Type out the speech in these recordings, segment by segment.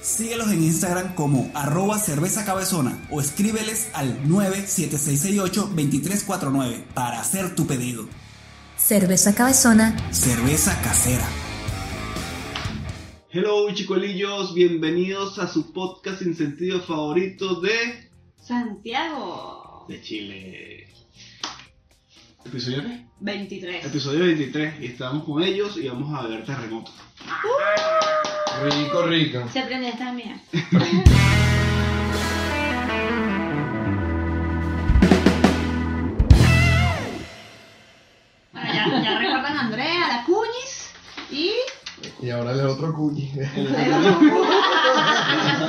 Síguelos en Instagram como arroba cerveza cabezona o escríbeles al 97668-2349 para hacer tu pedido. Cerveza Cabezona Cerveza casera. Hello chicuelillos, bienvenidos a su podcast sin sentido favorito de, Santiago. de Chile. ¿Episodio qué? 23. Episodio 23 y estamos con ellos y vamos a ver terremoto. Rico, rico. Se aprende esta mía. Bueno, ya, ya recuerdan a Andrea, a la Cuñis y. Y ahora el otro cuñi.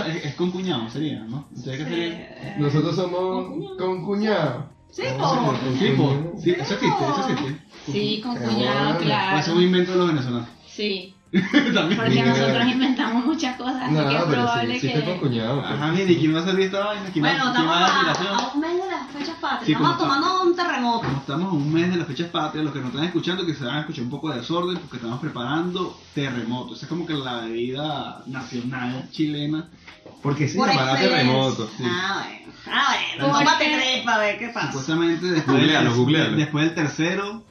es, es con cuñado, sería, ¿no? Eh, Nosotros somos con cuñado. Sí, po. Sí, po. sí, eso existe, eso existe. Sí, con cuñado, claro. Eso es un invento de los venezolanos. Sí, También. porque nosotros inventamos muchas cosas, así No, que es pero sí, probable sí que. con cuñado. pues. Ajá, mire, ¿y quién va a salir esta vaina? ¿Quién va, Bueno, quién estamos va a un mes de las fechas patrias. Sí, estamos como está- tomando un terremoto. Como estamos a un mes de las fechas patrias, los que nos están escuchando, que se van a escuchar un poco de desorden, porque estamos preparando terremoto. Esa es como que la bebida nacional chilena. Porque se Por llamará terremoto. sí. Ah, bueno. Ah, bueno. Tómate tres para ver qué pasa. Supuestamente después, Googlealo, googlealo. después del tercero,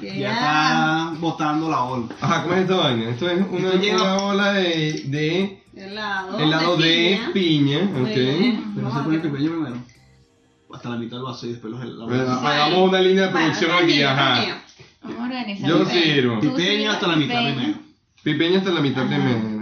ya está botando la ola. Ajá, ¿cómo es esta vaina? Esto es una, Esto lleva- una ola de, de Helado. helado de piña. Ok. Pero no se pone el pequeño primero. Hasta la mitad del vaso y después los Bueno. Sí. Hagamos una línea de producción aquí, ajá. Vamos a organizar. Yo sirvo. Pipeño hasta la mitad primero. Pipeña hasta la mitad Ajá. primero.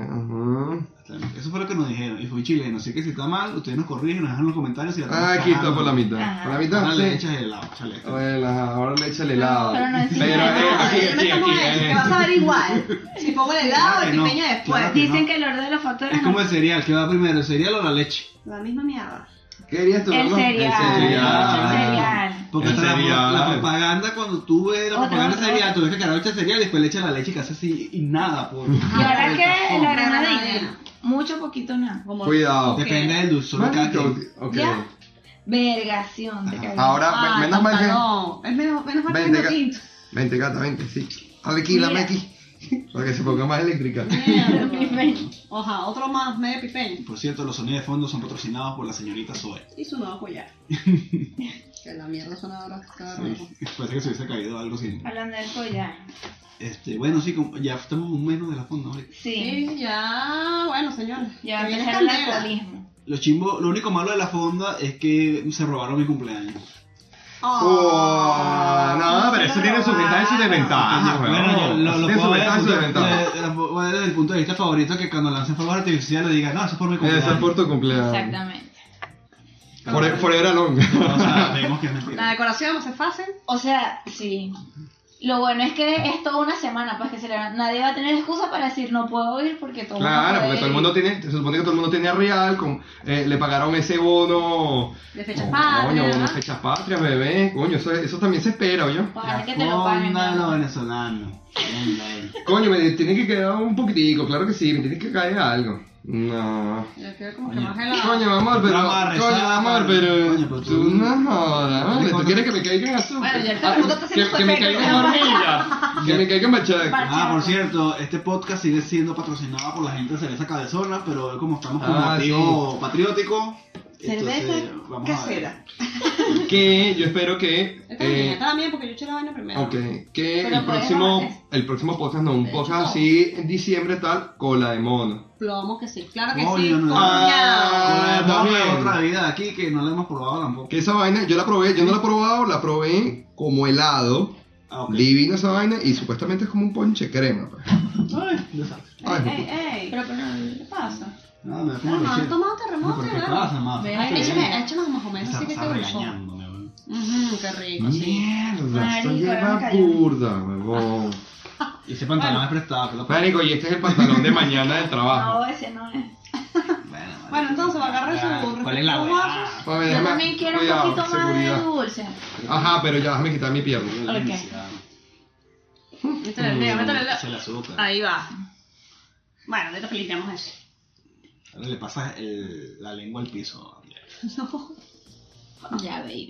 Eso fue lo que nos dijeron. Y fue chileno. Así que si está mal, ustedes nos corrigen, nos dejan en los comentarios. Y la Ah, aquí está por la mitad. Ajá. Por la mitad, Ahora le sí. echas el helado, chale. Bueno, ahora le echa el helado. Pero no decimos Pero, eh, aquí, aquí, aquí, eh. vas a ver igual. Si pongo el helado, Claro el que no, después. claro que Dicen no. que el orden de los factores Es como el cereal, ¿qué va primero? ¿El cereal o la leche? La misma mierda. ¿Qué dirías tú, El cereal. El cereal. El cereal. Porque El cereal. La, propaganda, cuando tú ves la Otra, propaganda otra, cereal, otra. tú ves que carajo echa cereal y después le echa la leche y casi así y nada. Por, Y ahora que la granadina. Mucho poquito nada. Como Cuidado. Depende del dulzor de cada Marico, quien. ok. Ya. Vergación Ajá. Ahora, Ah, menos mal que. No, es menos, menos mal que Vente, no ga- tinto. Vente, gata, vente, sí. Dale aquí, dame Mira. aquí. Para que se ponga más eléctrica. Ojalá, otro más medio pipeño. Por cierto, los sonidos de fondo son patrocinados por la señorita Zoe. Y su nuevo collar. que la mierda suena ahora cada rato. Parece que se hubiese caído algo así. Hablando del collar. Este, bueno, sí, como- ya estamos un menos de la fonda. ahorita. Sí. Sí, ya, bueno, señores. Ya va a que viene empezar el alcoholismo. Lo chimbo, lo único malo de la fonda es que se robaron mi cumpleaños. Oh, no, pero eso tiene sus ventajas y sus desventajas, bueno, yo lo, Eso tiene sus puedo ver ventajas y sus desde, desventajas. el punto de vista favorito que cuando lancen fuegos artificiales digan, no, eso es por mi Eso cumpleaños. es por tu cumpleaños. Exactamente. Fore- Forever along. O sea, vemos que es La decoración va a ser fácil. O sea, sí. Lo bueno es que es toda una semana, pues que celebran. Nadie va a tener excusa para decir no puedo ir porque todo Claro, porque todo el mundo tiene, se supone que todo el mundo tiene real, con, eh, le pagaron ese bono. De fechas Oh, patrias. Coño, ¿verdad? unas fechas patrias, bebé. Coño, eso, eso también se espera, oye. Para La que te lo paguen. fonda de ¿no? los venezolanos. Fonda de- Coño, me tiene que quedar un poquitico, claro que sí, me tiene que caer algo. No. Yo como que Coño. más helado. Coño, amor, pero. Vamos a rezar, Coño, amor, pero. coño, pero tú- no jodas, ¿Tú quieres que me caigan azúcar? Bueno, ya el Ah, está que, haciendo que me caigan hormigas. que me caigan machaca. Ah, por cierto, este podcast sigue siendo patrocinado por la gente de Cerveza Cabezona, pero hoy como estamos con Ah, motivo patriótico, Cerveza casera. Que yo espero que. Esta Eh, está bien porque yo eché la vaina primero. ok, que el puedes próximo, el próximo podcast, no, un podcast así en diciembre tal, cola de mono. Plomo que sí. Claro que Coño, sí. no. Ah, también. de otra vida aquí que no la hemos probado tampoco. Que esa vaina, yo la probé, yo no la he probado, la probé como helado. Ah, ok. Divina esa vaina y supuestamente es como un ponche crema. Pues. Ay, desastre. Ay, Ey, ey, ey. Pero, pero, ¿qué pasa? No, me da como Hermano, leche. ¿has tomado No, terremoto? pero ¿qué pasa, más? Ay, échame, échame más o menos, así que te weón. Mmm, qué rico, sí. Mierda, esto lleva no me burda, huevón. Y ese pantalón es prestado. que lo Marico, y este es el pantalón de mañana del trabajo. No, ese no es. Bueno, Bueno, entonces va a agarrar su ¿Cuál es la ver, Yo también quiero cuidado, un poquito más seguridad. de dulce. Ajá, pero ya déjame quitar mi pierna. Ok. Es el azúcar. Ahí va. Bueno, ahorita limpiamos eso. Ahora le pasas el- la lengua al piso. Ya, baby.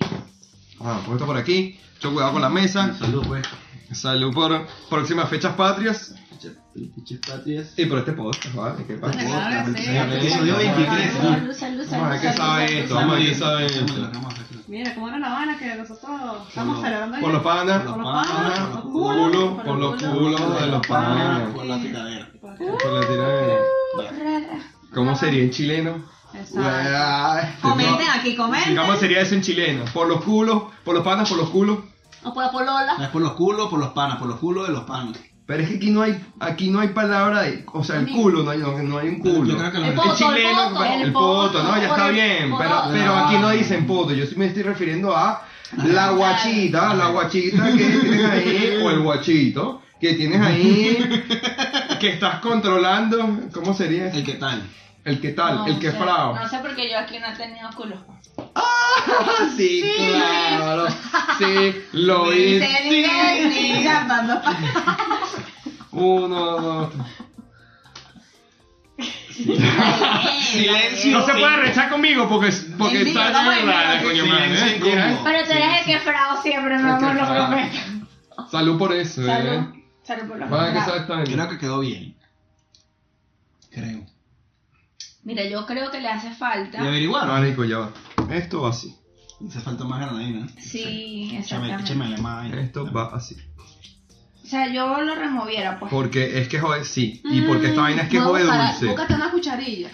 Ajá, pues esto por aquí. Mucho cuidado con la mesa. Salud, pues. Salud por próximas fechas patrias. Pinches patrias. Y por este podcast, ¿vale? ¿Qué pasa? Episodio 23. ¿no? Salud, salud, Vamos a ver salud. qué sabe esto, vamos a ver qué sabe esto. Mira, cómo era la Habana que nosotros estamos celebrando Por los panas, Por los panas, por los los culos, culos, por los culos de los panas. Por la tiradera. Por la tiradera. ¿Cómo sería en chileno? Exacto. Comenten aquí, comenten. ¿Cómo sería eso en chileno? Por los culos, por los panas, por los culos. O por la polola. No es por los culos, por los panas, por los culos de los panas. Pero es que aquí no hay, aquí no hay palabra de, o sea, el culo, no hay, no, no hay un culo. Yo creo que El los poto, El chileno, el poto, el, el poto, poto, no, ya está el bien, pero, pero aquí no dicen poto, yo sí me estoy refiriendo a la guachita, la guachita que tienes ahí, o el guachito, que tienes ahí, que estás controlando, ¿cómo sería? El que tal. El que tal, No el que sé, frao. No sé porque yo aquí no he tenido culo. Ah, sí, claro, sí, lo hice. Uno, dos. Silencio. No se puede rechar conmigo porque, porque está no, de verdad, coño madre. ¿eh? Pero tú eres el que frao siempre, mi amor, lo prometo. Salud por eso, Salud. eh. Salud por los. Creo que quedó bien. Creo. Mira, yo creo que le hace falta. ¿Y averiguaron? Marico, ya va. Esto va así. Hace falta más granadina. Sí, Échame, exactamente. échame más. Esto va así. O sea, yo lo removiera, pues. Porque es que jode, sí. Y porque esta vaina es que jode dulce. Búscate una cucharilla.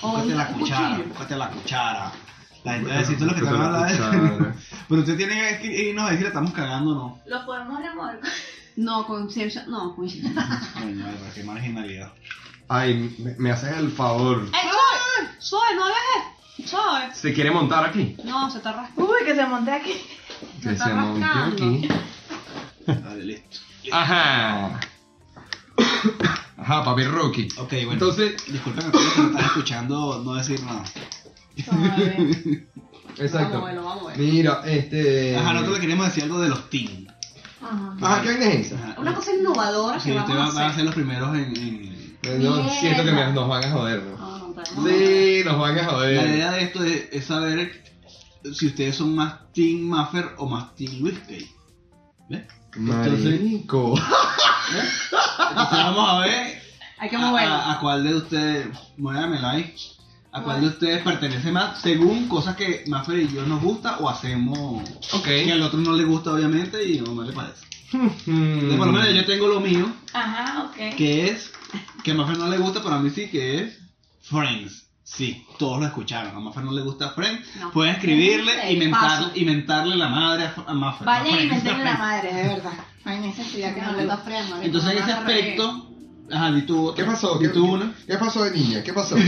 O Búscate un la cuchara, cuchillo. búscate la cuchara. La gente va a decir todo lo que te van a la dar. cuchara. Pero usted tiene que irnos a decir, estamos cagando o no. Lo podemos remover. No, con ciencia. No, con Coño, madre, qué marginalidad. Ay, me, me haces el favor. ¡Ay! ¡Suave, no hagas eso! ¡Suave! ¿Se quiere montar aquí? No, se está rascando. Uy, que se monte aquí. Que está se monte rascando. aquí. Vale, listo. Ajá. Ajá, papi rookie. Ok, bueno. Entonces, Disculpen a todos los que me están escuchando no decir nada. Suave. exacto. Vamos a verlo, vamos a verlo. Mira, este. Ajá, nosotros le queremos decir algo de los team. Ajá. Ajá, ¿qué es esa? Ajá. Una cosa innovadora Sí, que ustedes vamos van a a hacer. ser los primeros en... en- Yo Mierda. siento que me- nos van a joder, ¿no? No, no, pero- Sí, nos van a La joder. idea de esto es, es saber si ustedes son más Team Maffer o más Team Luis Kay. ¿Ves? Entonces, Marico. entonces vamos a ver Hay que a, moverlo. a- a cuál de ustedes, muévame like, a cuál de ustedes pertenece más según cosas que Maffer y yo nos gusta o hacemos Ok. que al otro no le gusta obviamente y no, no le parece. Entonces, por lo menos yo tengo lo mío, Ajá, ok. que es, que a Maffer no le gusta, pero a mí sí, que es Friends. Sí, todos lo escucharon. A Maffer no le gusta Friends. No. Pueden escribirle y, mentar, y mentarle la madre a, a. Vayan a y Friends. meterle la madre, de verdad. No hay necesidad que no le guste. fría, marico, Entonces, en no ese aspecto, ajá, di tú, ¿Qué pasó? ¿Qué, tú una. ¿Qué pasó de niña? ¿Qué pasó?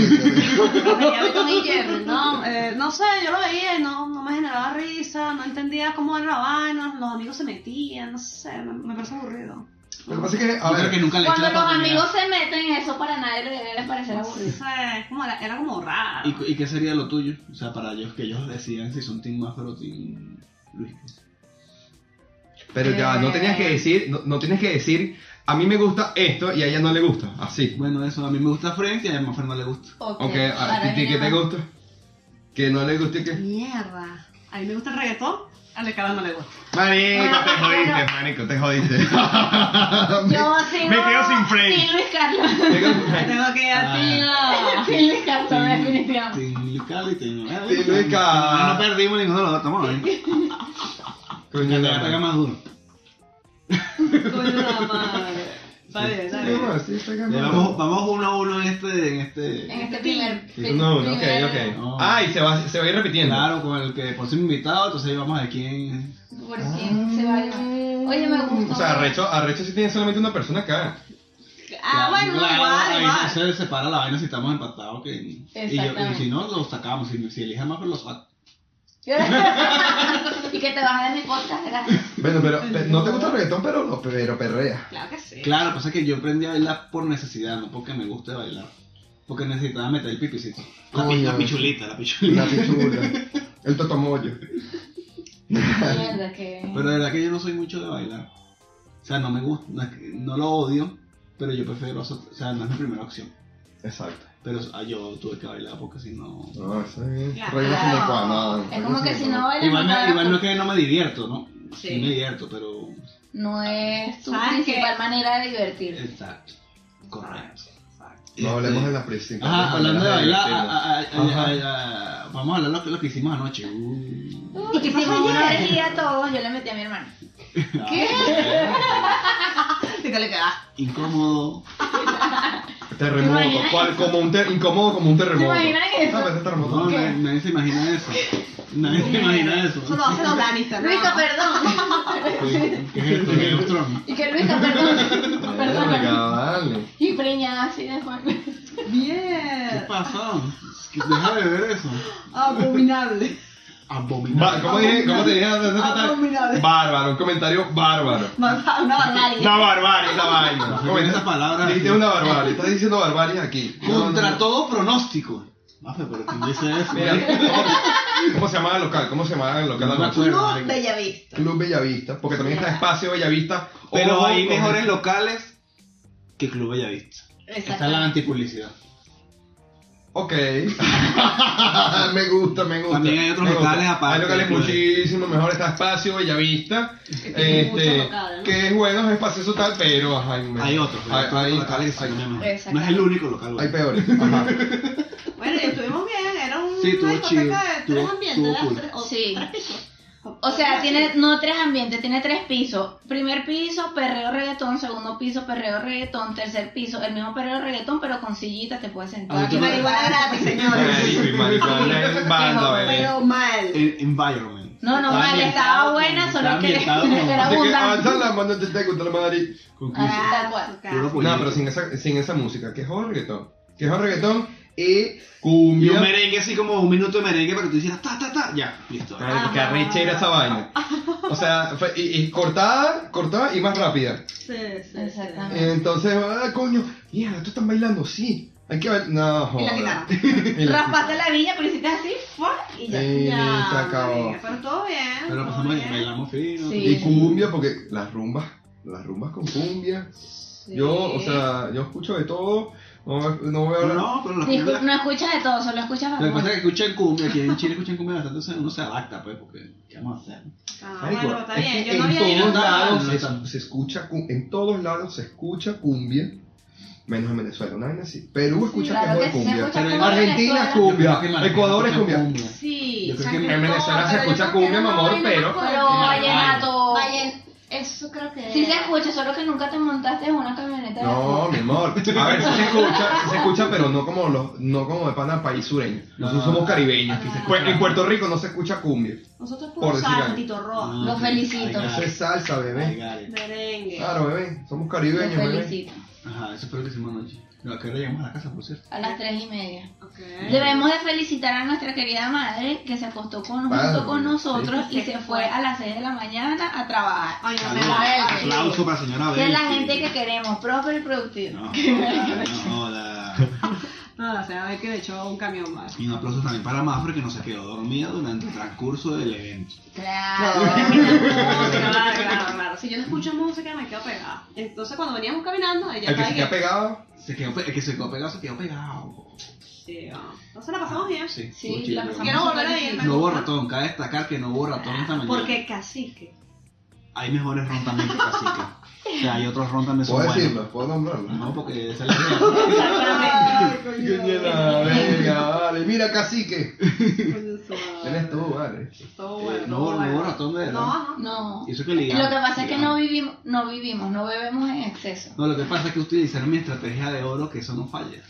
Y no, eh, no sé, yo lo veía y no, no me generaba risa, no entendía cómo era la vaina, los amigos se metían, no sé, me, me parece aburrido. Lo que pasa es que, a Yo creo ver, que nunca le he hecho Cuando la los oportunidad. amigos se meten en eso, para nadie le debe parecer aburrido. sé, como era, era como raro. ¿Y, ¿Y qué sería lo tuyo? O sea, para ellos, que ellos decidan si son Team Maffer o Team Luis. pero ya, no tenías que decir, no, no tienes que decir, a mí me gusta esto y a ella no le gusta. Así. Bueno, eso a mí me gusta Friends y a Maffer no le gusta. Ok, Ok, ¿a ahora ti qué viene te más. gusta? Que no le guste que. Mierda. A mí me gusta el reggaetón, a Lecada no le gusta. Marico, te jodiste, marico, te jodiste. Yo sigo Me quedo sin frame. Sí, Luis Carlos. Tengo que ir a ti. Ah. Sí, Luis Carlos, definitivamente. Team Luis Carlos y ah, Team Luis Carlos. No perdimos ninguno de los dos, estamos bien. Coño, te la- pega más duro. Coño la madre. Está bien, está Sí, bien. no, sí, está Ya ganando. vamos, vamos uno a uno en este. En este... En este primer. No, no, ok, primer- ok. No. Ah, y se va, se va a ir repitiendo. Claro, con el que por ser invitado, entonces ahí vamos a ver quién. Por quién se va a. Oye, me gustó. O sea, Arrecho, Arrecho sí tiene solamente una persona acá. Ah, bueno, Claro, igual, ahí igual. se separa la vaina si estamos empatados. Que... Y, yo, y Exactamente. si no, lo sacamos. Si, si elige más, pues lo saco. Y que te bajes de mi podcast, gracias. Bueno, pero, pero no te gusta el reggaetón, pero, no, pero perrea. Claro que sí. Claro, pasa que yo aprendí a bailar por necesidad, no porque me guste bailar. Porque necesitaba meter el pipicito. La, pi- Coño. la pichulita, la pichulita. La pichula. El. Mierda, que. Pero de verdad que yo no soy mucho de bailar. O sea, no me gusta, no, es que- no lo odio, pero yo prefiero, o sea, no es mi primera opción. Exacto. Pero ah, yo tuve que bailar porque si no... No, eso es Claro. Es como que si no bailas, Igual, no, me- pagas igual no es por- que no me divierto, ¿no? Sí, Sí. me divierto, pero... no es tu ¿Sabes principal qué? manera de divertirte. Exacto. Correcto. No hablemos Este, de las principales Ajá, hablando de bailar, vamos a hablar de lo que, lo que hicimos anoche. Uh. Y hicimos una alegría a todos, yo le metí a mi hermano. ¿Qué? ¿Qué le? Incómodo. Terremoto. ¿Te imaginas? ¿Cuál? Como un ter- incómodo como un terremoto. ¿Te imaginas eso? Ah, es terremoto. No, nadie, nadie se imagina eso. Nadie se imagina eso. Eso lo hacen los Lannister. Luisa. ¿Qué perdón. qué es esto? Of Thrones. Y que Luisa, perdón. Perdón. vale. Y preñada así de Juan. ¿Qué Bien. pasó? Que Deja de ver eso. Abominable. Abominable. ¿Cómo, dije, ¿Cómo te dije? Abominable. Bárbaro, un comentario bárbaro. Una barbaridad. Una barbarie esa vaina. Con esa palabra. Dijiste una barbarie. Estás diciendo barbarie aquí. Contra todo pronóstico. Mafe, pero ¿quién dice eso? Mira, ¿cómo, se llamaba el local? ¿Cómo se llamaba el local? No marica. Bellavista. Club Bellavista, porque también está Espacio Bellavista. Pero hay mejores locales que Club Bellavista. Esta es la antipublicidad. Ok. me gusta, me gusta. También hay otros me gusta. locales aparte Hay locales Club muchísimo mejor. Está Espacio Bellavista. Este, locales, ¿no? que es bueno, es espacioso tal, pero ajá, hay, Hay otros, Hay, hay otros hay- locales que hay-. No es el único local. hay peores. Ajá. Bueno, y estuvimos bien. Era un Sí, estuvo una chido. discoteca de tres ambientes. estuvo ¿verdad? cool. Tres- o Sí. tres pisos. O sea, tiene no tres ambientes, tiene tres pisos. Primer piso, perreo reggaetón. Segundo piso, perreo reggaetón. Tercer piso, el mismo perreo reggaetón, pero con sillitas te puedes sentar. Ah, Y marihuana gratis, señores. Marico y marihuana en banda, bebé. Pero mal. El environment. No, no, vale, estaba buena, solo que era abundante. alza la mano, te te gusta la madre. Ah, tal cual. No, pero sin esa, sin esa música, que es un reggaetón. Que es reggaetón y Y cumbia. un merengue así como un minuto de merengue para que tú hicieras ta ta ta. Ya, listo. Ay, qué arrechera esa vaina. O sea, fue- y, y cortada, cortada y más rápida. Sí, sí, sí. Exactamente. Entonces, ah, coño, mierda, tú están bailando, sí. Hay que bailar. No, Y la. Y la Raspaste la viña, pero hiciste así, ¡fua! y ya. Y Ya, se acabó. marica, Pero todo bien. Pero todo pasamos bien. bailamos fino. Sí. Y cumbia, porque las rumbas, las rumbas con cumbia. Yo, o sea, yo escucho de todo. No, no voy a hablar. No, pero la Discu- cumbia. no escuchas de todo, solo escuchas Lo que pasa es que escuchan cumbia, aquí en Chile escuchan cumbia bastante, entonces uno se adapta, pues, porque, ¿qué vamos a hacer? Ah, Marico, bueno, está es bien. que Yo no en había todos lados se, escucha, cu- en todos lados se escucha cumbia, menos en Venezuela, una vaina así. Perú escucha claro que es se cumbia, escucha Pero en Argentina cumbia, Ecuador es cumbia. Sí. Yo creo que en En Venezuela se escucha cumbia, mi amor, pero. Pero vallenato. Eso creo que. Sí se escucha, solo que nunca te montaste en una camioneta. de No, mi amor. A ver, sí se escucha, sí se escucha, pero no como los, no como de pana país sureño. Nosotros No. somos caribeños. Aquí se Pues, escucha. en Puerto Rico no se escucha cumbia. Nosotros Por salsa. Tito Roja, Ah, Los felicito. Eso es salsa, bebé. merengue. Claro, bebé. Somos caribeños, bebé. felicito. Ajá, eso fue lo que hicimos anoche. No, ¿A qué hora llegamos a la casa, por cierto? A las tres y media. Debemos de felicitar a nuestra querida madre que se acostó con, Padre, junto con nosotros sí. y se fue a las 6 de la mañana a trabajar. Ay, no me Aplauso para la señora Esa es la Belki. gente que queremos, próspero y productivo. No, no. No, la señora ve que le echó un camión más. Y un aplauso también para Mafre que no se quedó dormida durante el transcurso del evento. Claro. claro, claro, claro. Si yo no escucho música me quedo pegada. Entonces cuando veníamos caminando, ella El que se queda que... pegado. Se quedó, pe- el que se quedó pegado, se quedó pegado. Sí. Entonces la pasamos bien. Sí, Sí, la pasamos Quiero volver a ir. No hubo ratón, cabe destacar que no hubo ratón esta mañana. Porque cacique. Hay mejores ron también que cacique. O sea, hay otros ron también son Puedo buenos. decirlo, puedo nombrarlo. No, porque esa es la idea. Verga, vale. Mira, cacique. Eres tú, vale. Todo bueno. No, todo no de verdad. No, no. Y eso que ligamos. Lo que pasa es que no vivimos, no vivimos, no bebemos en exceso. No, lo que pasa es que utilizaron mi estrategia de oro, que eso no falla.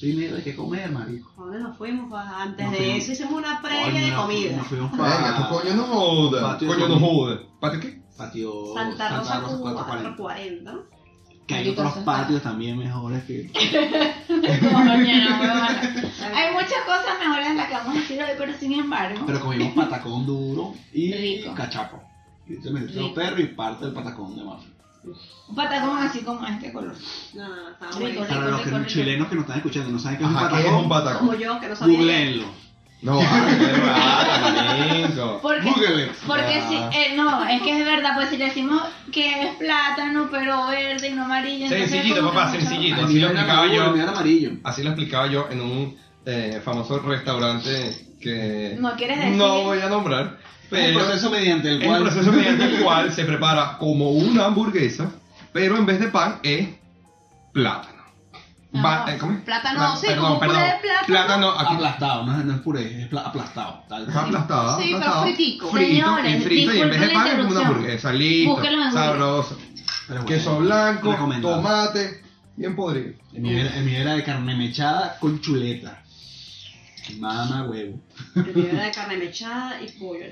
Primero hay que comer, marico. ¿A dónde nos fuimos? Pues, Antes Nos de fuimos. eso hicimos una previa de comida. Nos fuimos Venga, tu para coño no joda. Patio Coño no joda. ¿Patio qué? patio Santa Rosa 440. 440. ¿no? Que hay otros patios también mejores que... Coño, no, huevona. Hay muchas cosas mejores de las que vamos a decir hoy, pero sin embargo. Pero comimos patacón duro y Rico. cachapo. Y se me hizo Rico. perro y parte del patacón de Mafia. Un patacón así como este color. No, no, no, estaba Rico, buenísimo. Para los que, rico, rico. chilenos que nos están escuchando no saben qué es un Ajá, ¿qué es patacón, un patacón? Como yo, que no sabía. googleenlo. No, ay, qué rata, marico. Porque, Google it. porque Ah. si, eh, no, es que es verdad, pues si le decimos que es plátano, pero verde y no amarillo. entonces Sencillito, como que papá, mucho- sencillito. Así lo explicaba yo. amarillo. Así lo explicaba yo en un eh, famoso restaurante que No quieres decir. no voy a nombrar, Pero proceso mediante el cual... proceso mediante el cual se prepara como una hamburguesa, pero en vez de pan es plátano. Va- Ah, eh, ¿cómo es? plátano, Pla- sí, perdón, como puré perdón. de plátano. Plátano aquí. Aplastado, no es, no es puré, es pla- aplastado. Tal. Está aplastada, Sí, pero aplastada, fritico. Frito, Señores, y frito, y en vez de pan es como una hamburguesa. Listo, en sabroso. Pero bueno, Queso blanco, tomate, bien podrido. El mío, era, el mío era de carne mechada con chuleta. Mamá huevo. El mío era de carne mechada y pollo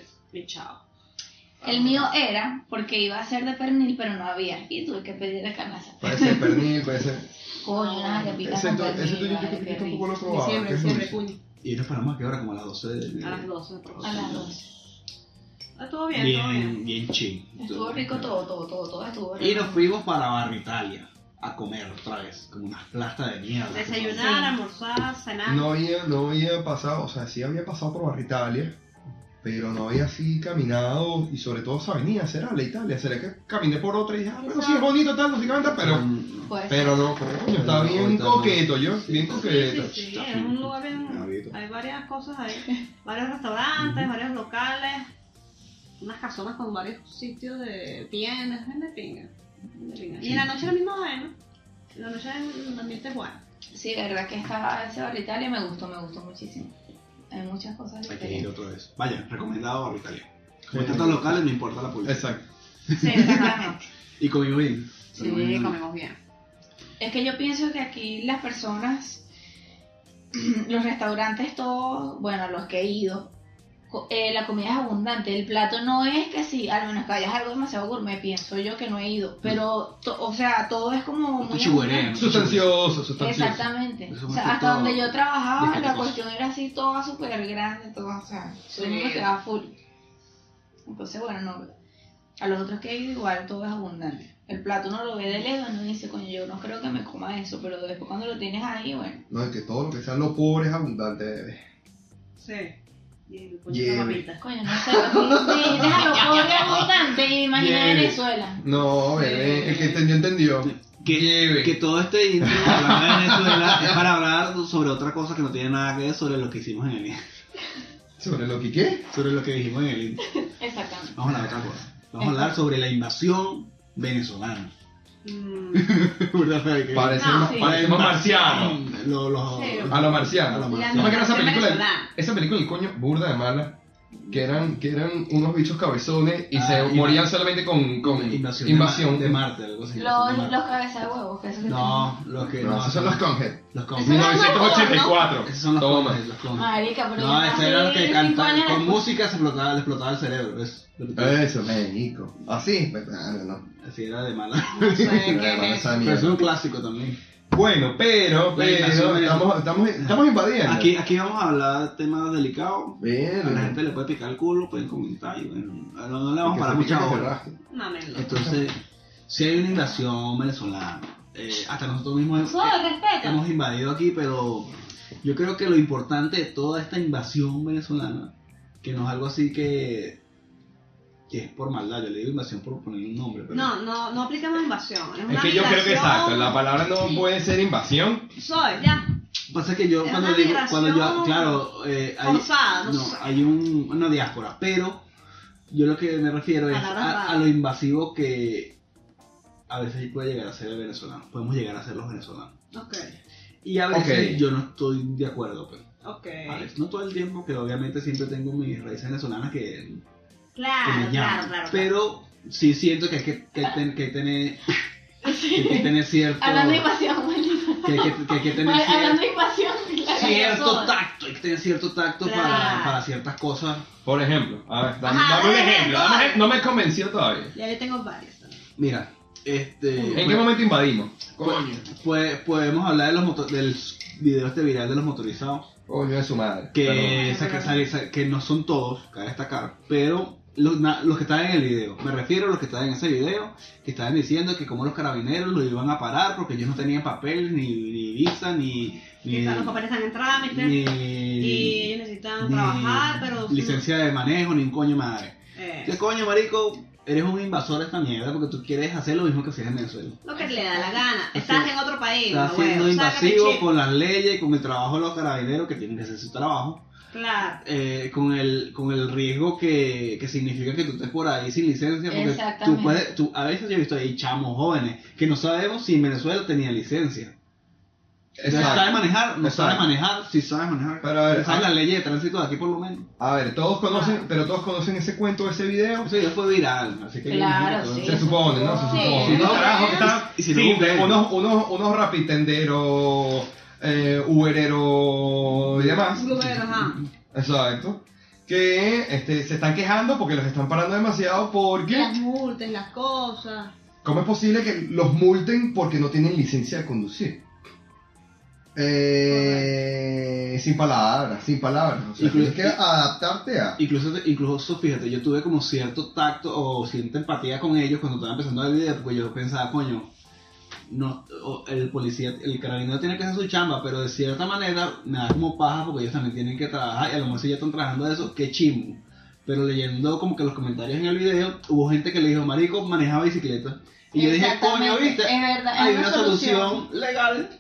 El mío era porque iba a ser de pernil, pero no había. Y tuve que pedir de canasta. Puede ser pernil, puede ser. Coño, Ese, con tu- ese tuyo yo, tampoco lo he probado. Diciembre, que junio. Y nos paramos a qué hora, como a las 12 de A las 12. por A las favor. dos. Ah, Estuvo bien, estuvo Bien, bien. bien chill. Estuvo rico todo, todo, todo, todo estuvo Y rico. nos fuimos para Barritalia a comer otra vez, como unas plastas de mierda. Desayunar, almorzar, cenar. No había, no había pasado, o sea, sí había pasado por Barritalia, pero no había así caminado, y sobre todo esa avenida, será la Italia, será que caminé por otra y dije, ah, bueno, sí es bonito tal, no sé qué pero, Mm, Pues, pero no, coño, está bien coqueto, yo, bien coqueto. sí, sí, es un lugar bien. Hay varias cosas ahí. Varios restaurantes, varios locales. Unas casonas con varios sitios de tiendas. bien de pinga. pinga. Y en la noche la misma vaina. En la noche el ambiente es bueno. sí, la verdad que estaba ese Barritalia me gustó, me gustó muchísimo. Hay muchas cosas Hay que ir diferentes. otra vez. Vaya, recomendado Barritalia. Como Sí. tantos locales, no importa la publicidad. Exacto. Sí, exactamente. Y comimos bien. Sí, Recomendado. comemos bien. Es que yo pienso que aquí las personas, los restaurantes todos, bueno, los que he ido, eh, la comida es abundante. El plato no es que sí, al menos que hayas algo demasiado gourmet, pienso yo que no he ido. Pero, to- o sea, todo es como muy. Sustancioso, sustancioso. Exactamente. O sea, hasta donde yo trabajaba, la cuestión era así, toda súper grande, todo, o sea, todo el mundo quedaba full. Entonces, bueno, no, a los otros que he ido igual todo es abundante. El plato uno lo ve de lejos, no dice, coño, yo no creo que me coma eso, pero después cuando lo tienes ahí, bueno. No, es que todo lo que sea lo pobre es abundante, bebé. Sí. Y el pollo Lleve. con papitas. Coño, no sé, me dices a lo pobre abundante y imagina Lleve. Venezuela. No, bebé, el que entendió, entendió. Que, Lleve. que todo este intro de Venezuela es para hablar sobre otra cosa que no tiene nada que ver sobre lo que hicimos en el intro. ¿Sobre lo que qué? Sobre lo que dijimos en el intro. Exactamente. Vamos a hablar de otra cosa. Vamos a hablar sobre la invasión venezolana. Mm, No, sí. parecemos marcianos. Sí. A lo marciano. A lo ¿No marciano. me esa película? Esa película, el coño, burda de mala. Que eran, que eran unos bichos cabezones y Ah, se inva- morían solamente con, con invasión, invasión. De, Ma- de Marte, algo así. Los, los Marte. cabezas de huevos, que eso que No, los que No, no. esos son los Conhead. Los Conhead. no- 1984. Esos son los Toma. Conhead, los Conhead. Marica, pero No, ese era el que cinco canta años con música se explotaba, le explotaba el cerebro. Eso. Eso, médico. Así, pues, ah, no, no. Así era de mala. no sé Pero es un clásico también. Bueno, pero, pero, estamos, estamos, estamos invadiendo. Aquí, aquí vamos a hablar de temas delicados. Bien, A la gente le puede picar el culo, pueden comentar. Y bueno, no, no le vamos a parar muchas horas. Mámenlo. Entonces, si hay una invasión venezolana, eh, hasta nosotros mismos respeto. hemos invadido aquí, pero yo creo que lo importante de toda esta invasión venezolana, que no es algo así que, que es por maldad, yo le digo invasión por ponerle un nombre, pero No, no, no aplicamos invasión. Es, Es una que yo creo que exacto, la palabra no puede ser invasión. Soy, ya. pasa que yo Es cuando digo, cuando yo, claro, eh, hay, forzada, no sé. hay un- una diáspora, pero yo lo que me refiero es a, lo invasivo que a veces puede llegar a ser el venezolano, podemos llegar a ser los venezolanos. Ok, Y a veces yo no estoy de acuerdo, pues. ok. A veces, no todo el tiempo, que obviamente siempre tengo mis raíces venezolanas que Claro, me claro, claro. Pero sí siento que hay que, que hay ten- que hay tener, que hay que tener cierto, Hablando de invasión, que hay que, que hay que tener Hablando cierto, de invasión, claro. cierto tacto, hay que tener cierto tacto para, Claro. para ciertas cosas. Por ejemplo, a ver, dame, Ajá, dame un ejemplo. dame no me convenció todavía. Ya yo tengo también. Mira, este, ¿En pues- qué momento invadimos? pues- Coño. pues- podemos hablar de los moto- del video este viral de los motorizados. Coño de su madre. que, saca- sale- sa- que no son todos, cabe destacar, pero los, los que estaban en el video. Me refiero a los que estaban en ese video, que estaban diciendo que como los carabineros lo iban a parar porque ellos no tenían papeles, ni, ni visa, ni... Ni, los papeles están en trámite. ni- y ellos necesitan trabajar, pero. licencia de manejo, ni un coño madre. Eh, ¿Qué coño, marico? Eres un invasor de esta mierda porque tú quieres hacer lo mismo que hacías en Venezuela. lo que le da la gana. Estás en otro país. Estás siendo huevo, invasivo con las leyes y con el trabajo de los carabineros que tienen que hacer su trabajo. Claro. eh, con el con el riesgo que, que significa que tú estés por ahí sin licencia porque tú Exactamente. puedes tú, a veces yo he visto ahí chamos jóvenes que no sabemos si en Venezuela tenía licencia sabe manejar no sabe Exacto. manejar sí sabe manejar Pero a ver, sabe a- las leyes de tránsito de aquí por lo menos A ver, todos conocen, pero todos conocen ese cuento, ese video. eso ya fue viral así que Claro, sí. Se supone, ¿no? Se Sí. supone. Si no, que están no, unos, unos, unos rapitenderos, eh, ubereros y demás. Uber, ajá. Exacto. Que este, se están quejando porque los están parando demasiado porque... Las multas, las cosas. ¿Cómo es posible que los multen porque no tienen licencia de conducir? Eh, sin palabras, sin palabras. O sea, Incluso- tienes que adaptarte a... Incluso, incluso, fíjate, yo tuve como cierto tacto o cierta empatía con ellos cuando estaba empezando el video, porque yo pensaba, coño, no, el policía, el carabinero tiene que hacer su chamba, pero de cierta manera me da como paja porque ellos también tienen que trabajar y a lo mejor si ya están trabajando de eso, qué chimbo. Pero leyendo como que los comentarios en el video, hubo gente que le dijo, marico, maneja bicicleta. Y yo dije, coño, Exactamente, viste, es verdad, es hay una una solución, solución. legal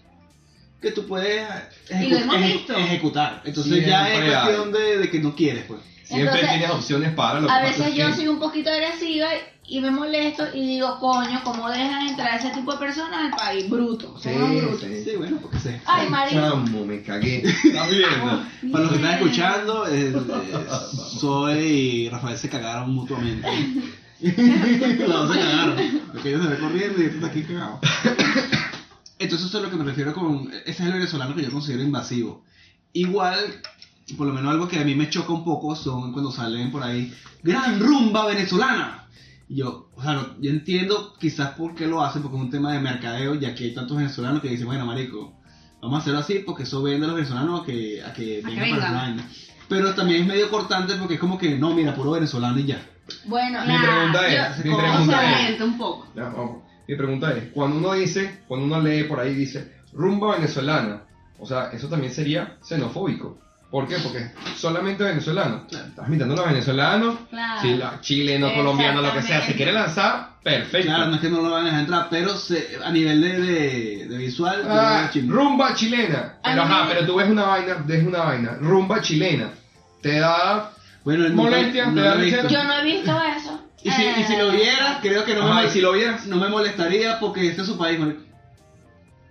que tú puedes ejecu- eje- ejecutar. Entonces ya es cuestión de, de que no quieres, pues. Siempre Entonces, tienes opciones para lo que A veces es yo que- soy un poquito agresiva y me molesto y digo, coño, ¿cómo dejan entrar ese tipo de personas al país? Bruto, son Sí, brutos. sí. Sí, bueno, porque sé. Ay. Chamo, me cagué. ¿Estás viendo? Para los que están escuchando, eh, eh, Zoe y Rafael se cagaron mutuamente. los dos se cagaron. Porque ellos se ven corriendo y este está aquí cagado. Entonces eso es lo que me refiero con... Ese es el venezolano que yo considero invasivo. Igual, por lo menos algo que a mí me choca un poco son cuando salen por ahí, gran rumba venezolana. Yo, o sea, no- yo entiendo quizás por qué lo hacen, porque es un tema de mercadeo, ya que hay tantos venezolanos que dicen, bueno, marico, vamos a hacerlo así porque eso vende a los venezolanos a que, a que A que vengan para vaina. Pero también es medio cortante porque es como que, no, mira, puro venezolano y ya. Bueno, Mi pregunta yo- es, mi pregunta Esa es, gente un poco. Ya, vamos. Mi pregunta es, cuando uno dice, cuando uno lee por ahí dice rumba venezolana, o sea, eso también sería xenofóbico. ¿Por qué? Porque solamente venezolano. Estás invitando a los venezolanos, Claro. si la- chileno, colombiano, lo que sea, si quiere lanzar, perfecto. Claro, no es que no lo van a dejar entrar, pero se- a nivel de, de, de visual, Ah, chimbo. rumba chilena. Pero ajá, pero tú ves una vaina, ves una vaina, rumba chilena. Te da Bueno, el molestia, no te lo da he visto. ligera. yo no he visto eso. Y si, y si lo Eh, viera, creo que no, Ajá, me, y si lo vieras, no me molestaría porque este es su país.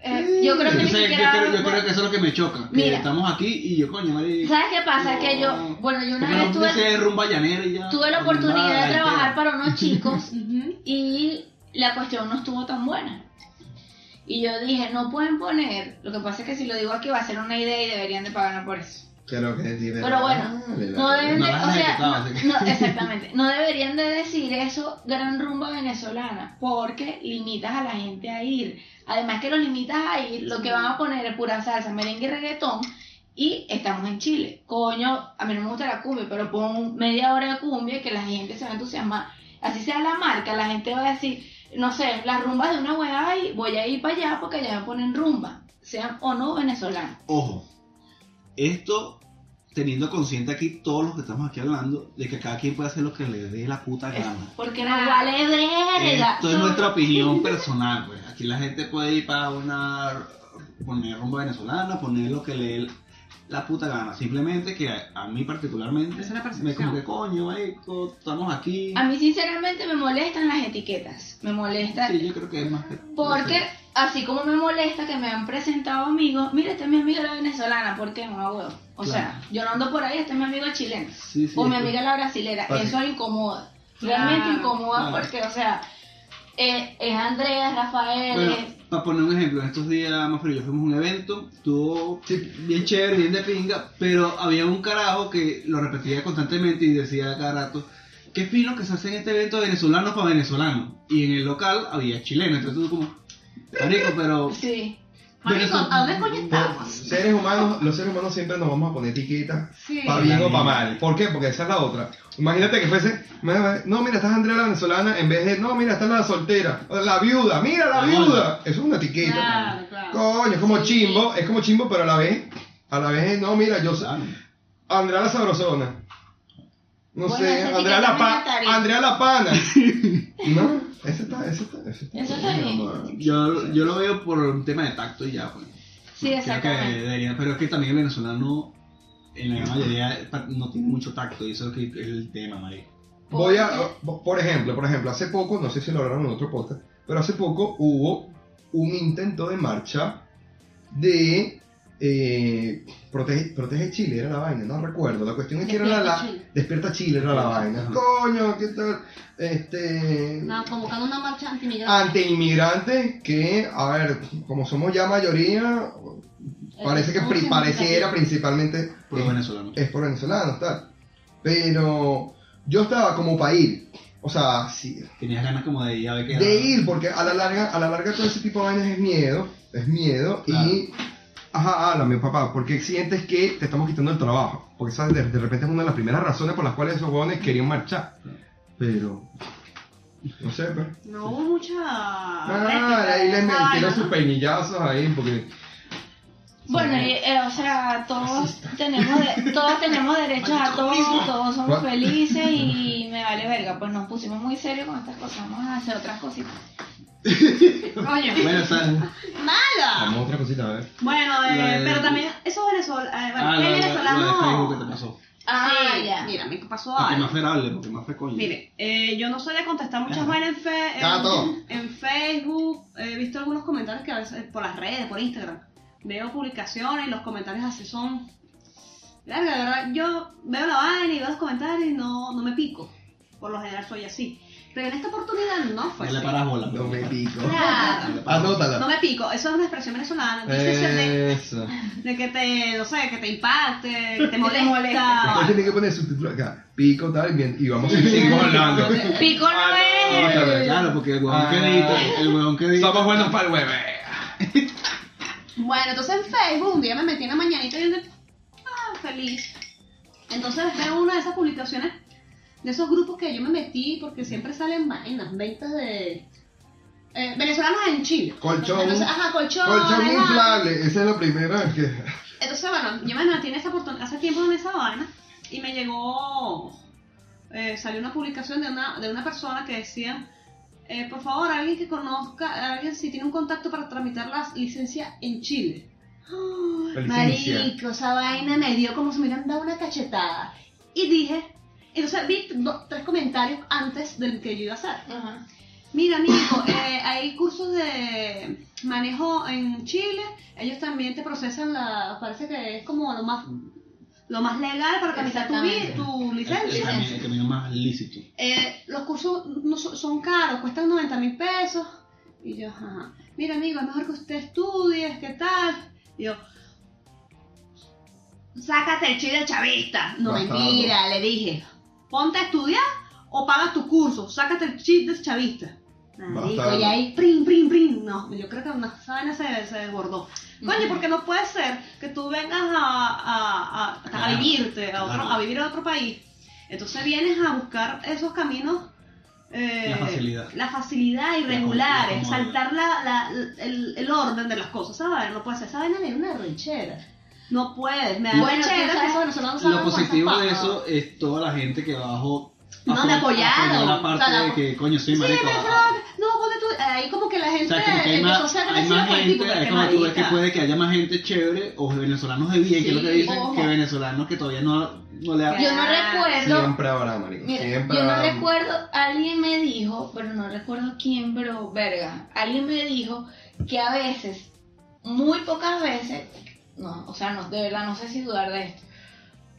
Eh, yo creo que ni yo, creo, yo creo que eso es lo que me choca. Que Mira. estamos aquí y yo, coño. ¿Sabes qué pasa? Que yo, bueno, yo una vez tuve, ser rumba llanera y ya. tuve la rumba oportunidad de trabajar para unos chicos y la cuestión no estuvo tan buena. Y yo dije, no pueden poner, lo que pasa es que si lo digo aquí va a ser una idea y deberían de pagarme por eso. Pero, que, Pero bueno, no deben de, o sea, no- no, exactamente, no deberían de decir eso gran rumba venezolana, porque limitas a la gente a ir. Además que los limitas a ir, lo que van a poner es pura salsa, merengue y reggaetón, y estamos en Chile. Coño, a mí no me gusta la cumbia, pero pon media hora de cumbia y que la gente se va a entusiasmar. Así sea la marca, la gente va a decir, no sé, las rumbas de una weá y voy a ir para allá porque allá me ponen rumba, sean o no venezolanos. Ojo, esto teniendo consciente aquí todos los que estamos aquí hablando de que cada quien puede hacer lo que le dé la puta Es- gana. porque nos vale verga. Esto es nuestra opinión personal, pues. Aquí la gente puede ir para una poner rumba venezolana, poner lo que le la puta gana. Simplemente que a, a mí particularmente es me como que coño, marico, estamos aquí. A mí sinceramente me molestan las etiquetas. Me molesta Sí, yo creo que es más que- porque así como me molesta que me han presentado amigos, mira, esta es mi amiga la venezolana, ¿por qué no huevo? O Claro. sea, yo no ando por ahí, esta es mi amiga chilena. Sí, sí, o mi amiga la brasilera. Fácil. Eso incomoda. Realmente Claro, incomoda claro. porque, o sea, eh, es Andrea, Rafael, Bueno, es- para poner un ejemplo, en estos días más frío, fuimos a un evento, estuvo bien chévere, bien de pinga, pero había un carajo que lo repetía constantemente y decía cada rato, qué fino que se hace en este evento de venezolanos para venezolanos. Y en el local había chilenos, entonces tú como, marico, pero... sí. Marico, Venezol- ¿a dónde coño estamos? Seres humanos, los seres humanos siempre nos vamos a poner etiquetas Sí. para bien o para mal. ¿Por qué? Porque esa es la otra. Imagínate que fuese, no, mira, esta es Andrea la venezolana, en vez de, no, mira, esta es la soltera, o la viuda, mira la La viuda. Eso es una etiqueta. Claro, claro. Coño, es como Sí. chimbo, es como chimbo, pero a la vez, a la vez, no, mira, yo. Andrea la sabrosona. No Bueno, sé, Andrea la, pa. Andrea la pana. no, ese está, ese está, ese está. Eso está bien. Yo, yo lo veo por un tema de tacto y ya, pues. Sí, Creo que exactamente. debería, pero es que también el venezolano, en la gran mayoría, no tiene mucho tacto y eso es lo que es el tema, marico. Voy a, por ejemplo, por ejemplo, hace poco, no sé si lo hablaron en otro podcast, pero hace poco hubo un intento de marcha de eh, protege, protege Chile, era la vaina, no recuerdo. La cuestión es que era la, Despierta la- Chile. despierta Chile era la vaina. Ajá. Coño, ¿qué tal? Este No, convocando una marcha antimigrante. ante inmigrantes que, a ver, como somos ya mayoría, parece que pri- pareciera principalmente Por eh, los venezolanos. es por venezolanos, tal. Pero yo estaba como para ir. O sea, sí, Tenías ganas como de ir a ver qué de ir, porque a la larga, a la larga todo ese tipo de vainas es miedo, es miedo y ajá, háblame papá, porque sientes que te estamos quitando el trabajo, porque sabes, de, de repente es una de las primeras razones por las cuales esos jóvenes querían marchar, pero no sé, pues. No hubo mucha. Ah, ahí les esa metieron sus peinillazos ahí, porque Bueno, y, eh, o sea, todos tenemos, de- todos tenemos derechos a todos, todos somos felices y me vale verga. Pues nos pusimos muy serios con estas cosas, vamos a hacer otras cositas. Coño. Bueno, o sea, ¡Mala! vamos a otra cosita, a ver. Bueno, eh, La de- pero también esos venezolanos. Eh, bueno, ah, el lo, lo- venezolano. lo de Facebook que te pasó. Ah, Sí, ya. Mira, me pasó Porque algo. más fue hable, porque más coño. Mire, eh, yo no soy de contestar muchas Ajá. vainas en, fe- en, en Facebook. He visto algunos comentarios que a veces por las redes, por Instagram. Veo publicaciones y los comentarios así son. De verdad, yo veo la vaina y veo los comentarios y no, no me pico. Por lo general soy así. Pero en esta oportunidad no fue Ya le paras bola. No me pico. Claro. Anótala. No me pico, eso es una expresión venezolana. Entonces, de, Eso. de que te, no sé, que te impacte, que te molesta. molesta. Después tiene que poner subtítulos acá. Pico tal, bien, y vamos a seguir hablando. Pico no Ah, no, es. Claro, porque el huevón que Ah. edita, el huevón que edita. Somos buenos para el hueve. Bueno, entonces en Facebook un día me metí en la mañanita y yo, ah, feliz. Entonces veo una de esas publicaciones de esos grupos que yo me metí porque siempre salen vainas, ventas de eh, venezolanos en Chile. Colchón. Entonces, ajá, colchón. Colchón inflable, esa es la primera que. Entonces, bueno, yo me metí en esa oportunidad hace tiempo en esa vaina y me llegó, eh, salió una publicación de una, de una persona que decía, eh, por favor, alguien que conozca, alguien si tiene un contacto para tramitar la licencia en Chile. Licencia. Marico, esa vaina me dio como si me hubieran dado una cachetada. Y dije, entonces vi do- tres comentarios antes del que yo iba a hacer. Ajá. Mira, amigo, eh, hay cursos de manejo en Chile. Ellos también te procesan la. Parece que es como lo más lo más legal para tramitar tu, vi- tu El, el licencia. camino, el camino más lícito. Eh, los cursos no son, son caros, cuestan 90 mil pesos. Y yo, ajá. Mira, amigo, es mejor que usted estudie, ¿qué tal? Y yo, sácate el chile chavista. No, Bastardo. mentira, le dije. Ponte a estudiar o pagas tu curso, sácate el chip de chavista. Marico, y ahí, prim, prim, prim. No, yo creo que una vaina se, se desbordó. Coño, porque no puede ser que tú vengas a, a, a, a Claro, vivirte, a, otro, claro. a vivir a otro país. Entonces vienes a buscar esos caminos. eh, La facilidad. La facilidad La irregulares, comodidad. saltar la, la- el, el orden de las cosas, ¿sabes? No puede ser. Esa vaina una rechera. No puedes, me da Bueno, rechera que sabes- salgan Lo positivo de eso es toda la gente que abajo No, me apoyaron. la parte O sea, la- de que, coño, sí, Sí, marico. no, tú, ahí como que la gente O sea, como que hay empezó a más, ser hay agresiva más con el tipo, gente, es como tú ves que puede que haya más gente chévere o venezolanos de bien, que es lo que Sí, dicen, ojo. que venezolanos que todavía no, no le ha... Yo no recuerdo. Siempre habrá, marico. Siempre yo no habrá. recuerdo, alguien me dijo, pero no recuerdo quién, pero verga, alguien me dijo que a veces, muy pocas veces, no, o sea, no, de verdad no sé si dudar de esto,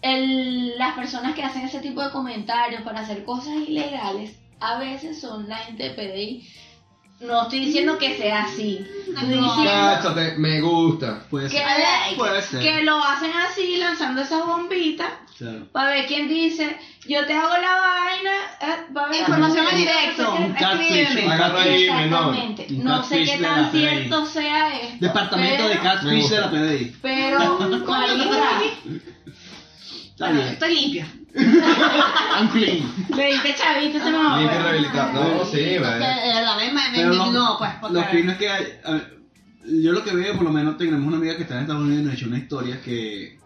el- las personas que hacen ese tipo de comentarios para hacer cosas ilegales, a veces son la gente de PDI. No estoy diciendo que sea así, estoy No. diciendo Cáchate, me gusta. Puede que, ser. Puede ser. que lo hacen así, lanzando esas bombitas, Claro. para ver quién dice, yo te hago la vaina, eh, para ver Información en directo. no sé qué, Un catfish, escríbeme. un Agarra ahí, Exactamente. menor. Un No sé catfish qué de tan PDI. cierto sea esto. Departamento pero, de Catfish de la PDI. Pero, marica, Está Bueno, bien. estoy limpia. I'm clean. Le diste chavito ese mamá. Limpio rehabilitado. No, sí, Es que, vale. de verdad, me, Pero lo- indignó, pues, porque... Lo fino es que hay, a yo lo que veo, por lo menos tenemos una amiga que está en Estados Unidos y nos echó una historia que,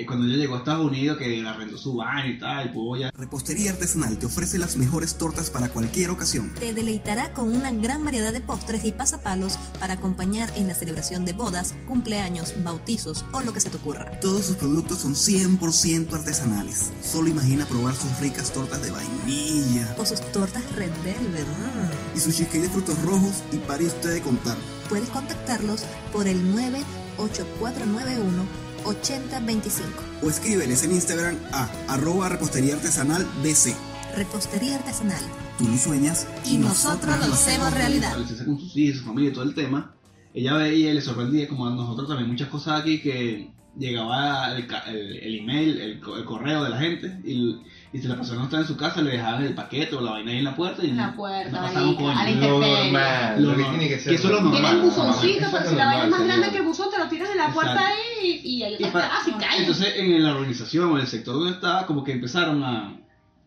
que cuando ella llegó a Estados Unidos, que arrendó su vaina y tal, y pues ya Repostería Artesanal te ofrece las mejores tortas para cualquier ocasión. Te deleitará con una gran variedad de postres y pasapalos para acompañar en la celebración de bodas, cumpleaños, bautizos o lo que se te ocurra. Todos sus productos son 100% artesanales. Solo imagina probar sus ricas tortas de vainilla O sus tortas Red Velvet. mm. y su cheesecake de frutos rojos y pare usted de contar. Puedes contactarlos por el 98491 8025. O escríbeles en Instagram a arroba repostería artesanal DC. Repostería artesanal. Tú lo sueñas Y nosotros lo hacemos realidad. con sus hijos, su familia y todo el tema, ella veía y le sorprendía, como a nosotros también, muchas cosas aquí que llegaba el, ca- el- el email, el, el correo de la gente y, y si la persona no estaba en su casa le dejaban el paquete o la vaina ahí en la puerta y En la no puerta, pasaba un coño. a la Lo intemperie. normal. Lo Lo que normal. tiene que ser. Que eso es lo normal. Tiene un buzoncito, pero si la vaina es más grande que el buzón, te lo tiras en la puerta Exacto. ahí y, y ahí está, así cae. Entonces en la organización o en el sector donde estaba, como que empezaron a...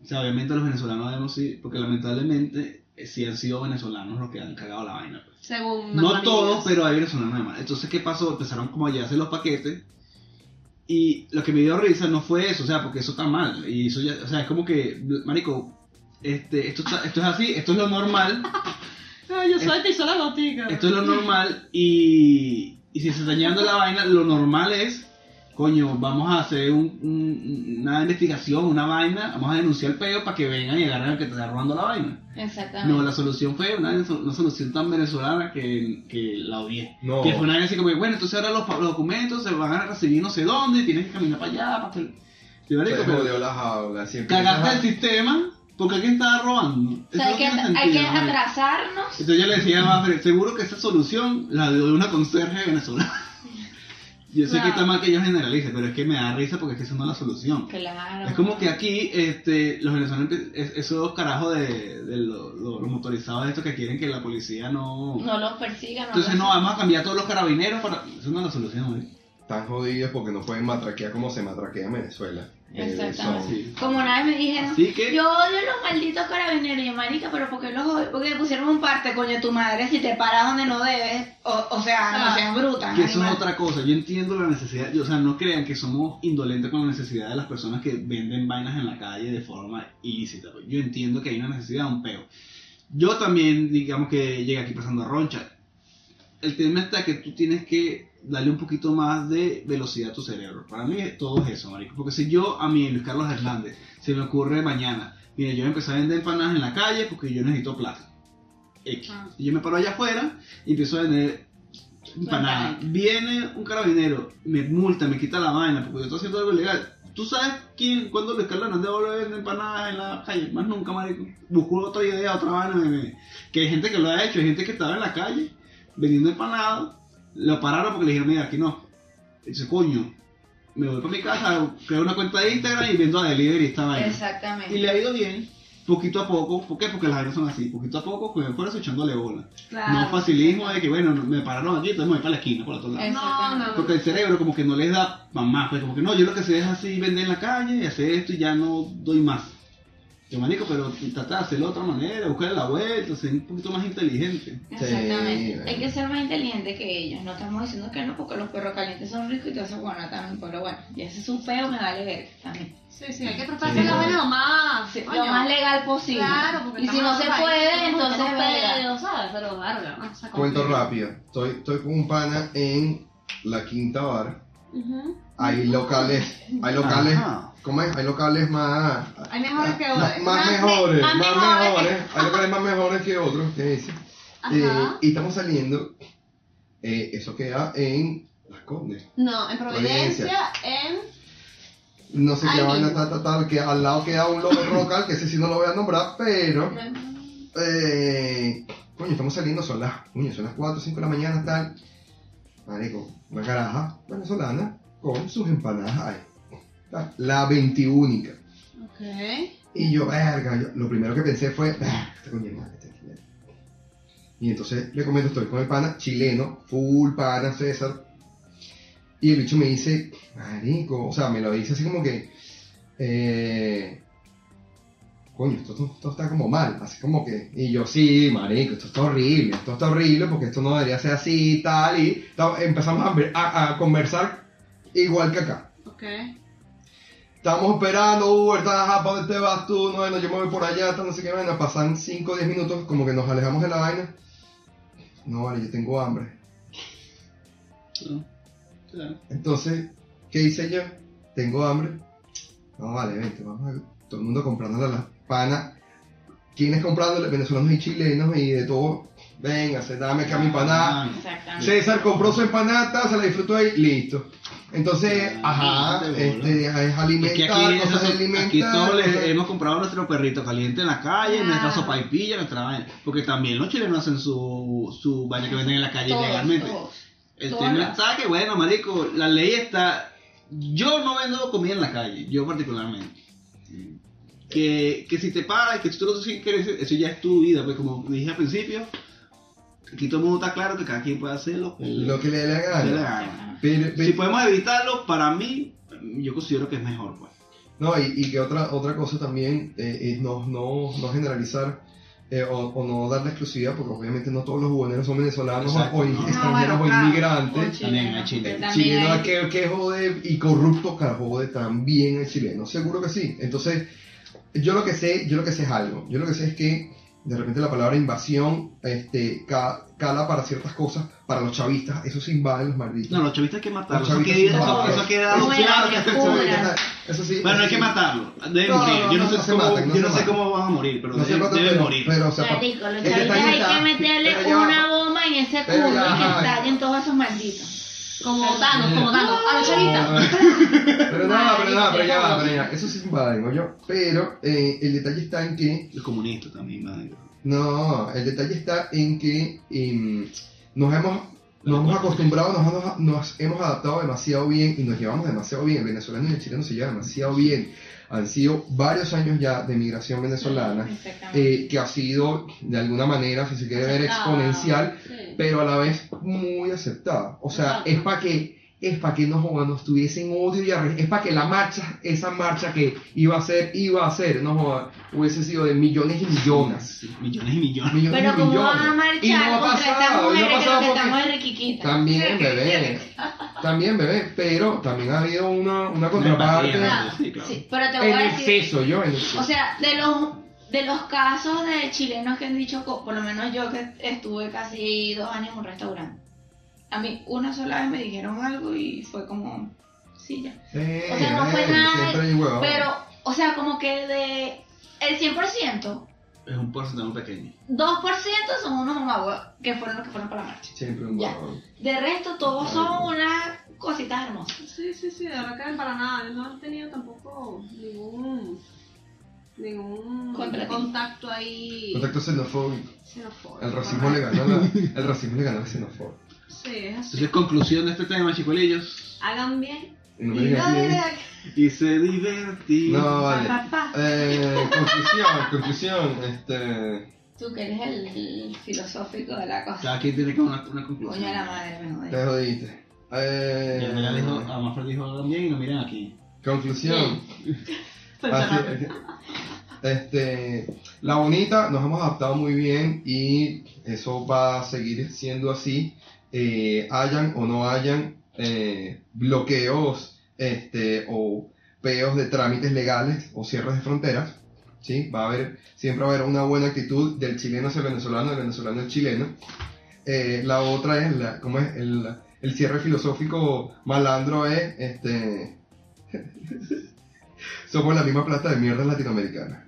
O sea, obviamente los venezolanos debemos sí, porque lamentablemente eh, sí han sido venezolanos los que han cagado la vaina. pues. Según No todos, pero hay venezolanos además. Entonces, ¿qué pasó? Empezaron como a llevarse los paquetes. Y lo que me dio risa no fue eso, o sea, porque eso está mal. Y eso ya, o sea, es como que, marico, este, esto, está- esto es así, esto es lo normal, Ay, yo soy pisó la botica. esto es lo normal. Y, y si se está llevando la vaina, lo normal es, coño, vamos a hacer un- un- una investigación, una vaina, vamos a denunciar el peo para que vengan y agarren al que te está robando la vaina. Exactamente. No, la solución fue una, una solución tan venezolana que, que la odié. No. Que fue una vez así como, que, bueno, entonces ahora los, pa- los documentos se van a recibir no sé dónde, tienes que caminar para allá, para que... Marico, Se pero la jaula. siempre cagaste el sistema porque alguien estaba robando. O Eso sea, hay no que, tiene hay sentido, que atrasarnos. Entonces yo le decía a Mafre, seguro que esa solución la dio una conserje venezolana. Yo sé que está mal que yo generalice, pero es que me da risa porque es que esa no es la solución. Claro. Es como que aquí, este, los venezolanos, esos carajos de, de lo- lo- los motorizados estos que quieren que la policía no... No los persigan. Entonces no, vamos a cambiar todos los carabineros para... Eso no es la solución, ¿no? Están jodidos porque no pueden matraquear como se matraquea en Venezuela. Eh, Exactamente. Como una vez me dijeron, que- yo odio los malditos carabineros. Y marica, pero ¿por qué los odio? Porque le pusieron un parte, coño, tu madre, si te paras donde no debes. O, o sea, no Ah. seas bruta. Que eso es otra cosa, yo entiendo la necesidad, yo- o sea, no crean que somos indolentes con la necesidad de las personas que venden vainas en la calle de forma ilícita. Yo entiendo que hay una necesidad, un peo. Yo también, digamos que llegué aquí pasando a roncha. El tema está que tú tienes que darle un poquito más de velocidad a tu cerebro. Para mí todo es eso, marico. Porque si yo, a mí, Luis Carlos Hernández, se me ocurre mañana, mire, yo empecé a vender empanadas en la calle porque yo necesito plata. X. Ah. Y yo me paro allá afuera y empiezo a vender empanada. Viene un carabinero, me multa, me quita la vaina porque yo estoy haciendo algo ilegal. ¿Tú sabes quién, cuándo Luis Carlos Hernández vuelve a vender empanadas en la calle? Más nunca, marico. Busco otra idea, otra vaina. me- me- Que hay gente que lo ha hecho, hay gente que estaba en la calle vendiendo empanadas. Lo pararon porque le dijeron, mira, aquí no. Y dice, coño, me voy para mi casa, creo una cuenta de Instagram y vendo a delivery esta vaina. Exactamente. Y le ha ido bien, poquito a poco. ¿Por qué? Porque las vainas son así, poquito a poco, con el esfuerzo echándole bola. Claro. No facilismo de que, bueno, me pararon aquí, entonces me voy para la esquina, por otro lado. No, no. Porque el cerebro como que no les da más, pues como que no, yo lo que sé es así vender en la calle y hacer esto y ya no doy más. Yo marico, pero trata de hacerlo de otra manera, buscar la vuelta, ser un poquito más inteligente. Exactamente. Sí, Hay que ser más inteligente que ellos. No estamos diciendo que no, porque los perros calientes son ricos y todo eso bueno también. Pero bueno, ya ese es su peo, me vale ver también. Sí, sí, hay que tratar de Sí. hacer la vaina lo más. Sí, lo más legal posible. Claro, porque y si no se puede, que entonces pedos, ¿sabes? Pero sea, Cuento rápido. Estoy, estoy con un pana en la Quinta Bar. Hay locales, hay locales, Ajá. ¿cómo es? Hay locales más, Hay mejores que más, otros. más me- mejores, más más mejores. mejores, hay locales más mejores que otros, ¿qué dice? Ajá. Eh, y estamos saliendo, eh, eso queda en Las Condes. No, en Providencia, en. No sé qué vaina, mismo. tal, tal, tal, que al lado queda un lo- otro local, que ese sí no lo voy a nombrar, pero, eh, coño, estamos saliendo, son las, coño, son las 4 o 5 de la mañana, tal, marico, una caraja venezolana con sus empanadas ahí, la 21 Ok. Y yo, verga, yo- lo primero que pensé fue, "Ah, de madre, chileno". Y entonces le comento, estoy con el pana chileno, full pana César. Y el bicho me dice, marico, o sea, me lo dice así como que, eh, coño, esto, esto- esto está como mal, así como que, y yo, sí, marico, esto está horrible, esto está horrible porque esto no debería ser así y tal, y empezamos a, ver- a- a conversar igual que acá. Ok. Estamos esperando, Uber, ¿para dónde te vas tú? No, bueno, yo me voy por allá, no sé qué vaina. Pasan 5 o 10 minutos, como que nos alejamos de la vaina. No, vale, yo tengo hambre. ¿no? Claro. Entonces, ¿qué hice yo? Tengo hambre. No, vale, vente, vamos a todo el mundo comprándole a las panas. ¿Quiénes comprándole? Venezolanos y chilenos y de todo. Venga, se dame acá mi empanada. César compró su empanada, se la disfrutó ahí, listo. Entonces, Ah, ajá, este, es que alimentar, aquí, cosas de eso- alimentar. aquí todos les hemos comprado nuestro perrito caliente en la calle, Ah. nuestra sopa y pilla, nuestra vaina. Porque también los chilenos hacen su, su vaina que venden en la calle Todos, legalmente. todos. El Todas tema, las- ¿sabes qué? Bueno, marico, la ley está... Yo no vendo comida en la calle, yo particularmente. Que, que si te pagas, que si tú no quieres, eso ya es tu vida, pues como dije al principio, aquí todo el mundo está claro que cada quien puede hacer lo que Lo que le dé la le dé la gana. Pero- pero- Si podemos evitarlo, para mí, yo considero que es mejor, pues. No, y, y que otra, otra cosa también eh, es no, no, no generalizar eh, o, o no dar la exclusividad, porque obviamente no todos los buboneros son venezolanos o- Exacto. o, No, extranjeros bueno, o claro. inmigrantes. También hay chilenos. También Chileno hay- que, que jode y corrupto que jode también el chileno, seguro que sí. Entonces, yo lo que sé, yo lo que sé es algo. Yo lo que sé es que de repente la palabra invasión este, ca- cala para ciertas cosas, para los chavistas, eso se invaden los malditos. No, los chavistas hay que matarlos. Los Eso son eso, eso queda claro que. Eso sí. Bueno, eso hay que matarlo. Deben No, morir. no, Yo no, no, sé cómo, maten, no yo no sé cómo van a morir, pero deben, deben morir. pero, o sea, Marico, los chavistas hay que meterle una bomba en ese culo y que estallen todos esos malditos. Como Thanos, como Thanos. A los chavitas. Pero nada, pero nada, pero ya va, pero ya. Eso sí se invaden, yo. Pero eh, el detalle está en que Los comunistas también, madre. No, el detalle está en que em, nos hemos nos hemos acostumbrado, nos, hemos- nos hemos adaptado demasiado bien y nos llevamos demasiado bien. El venezolano y el chileno se llevan demasiado bien. Han sido varios años ya de migración venezolana, eh, que ha sido de alguna manera, si se quiere ver, exponencial, Sí. Pero a la vez muy aceptada. O sea, Exacto. es para que es para que no jodan, nos tuviesen odio y arre- es para que la marcha, esa marcha que iba a ser, iba a ser, no jodan, hubiese sido de millones y millones. Sí, millones y millones. millones Pero y como millones. van a Y no marchar ha pasado, y no ha mujeres que pasado lo que porque- estamos de riquiquita. También, bebé. También, bebé. Pero también ha habido una, una contraparte. empatía, sí, claro. Sí, pero te voy En a decir, exceso, yo en exceso. o sea, de los de los casos de chilenos que han dicho, por lo menos yo que estuve casi dos años en un restaurante, a mí una sola vez me dijeron algo y fue como, sí, ya. O sea, no fue bebé, nada. Pero, o sea, como que de el 100%, Es un porcentaje muy pequeño. 2% son unos mamagüeos que fueron los que fueron para la marcha. Siempre un Ya. De resto, todos son unas cositas hermosas. Sí, sí, sí, de verdad que para nada. Yo no he tenido tampoco ningún ningún Contra ti. contacto ahí. Contacto xenofóbico. xenofóbico. El racismo le ganó la, el racismo le ganó la xenofobia. Sí, es así. Entonces, conclusión de este tema, chicuelillos. Hagan bien. Y no Y no bien. Y se divertir. No, vale. Eh, conclusión, conclusión. Este. Tú que eres el, el filosófico de la cosa. Cada quien tiene que una, una conclusión. Coño la madre, me jodí. Te jodiste. Eh, ya dijo, a Mafra dijo hagan bien y lo miren aquí. conclusión. Así- este, la bonita, nos hemos adaptado muy bien y eso va a seguir siendo así. eh, hayan o no hayan eh, bloqueos este, o peos de trámites legales o cierres de fronteras. ¿sí? Va a haber, siempre va a haber una buena actitud del chileno hacia el venezolano, del venezolano al chileno. Eh, la otra es, la, ¿cómo es? El, el cierre filosófico malandro es, este, somos la misma plata de mierda latinoamericana.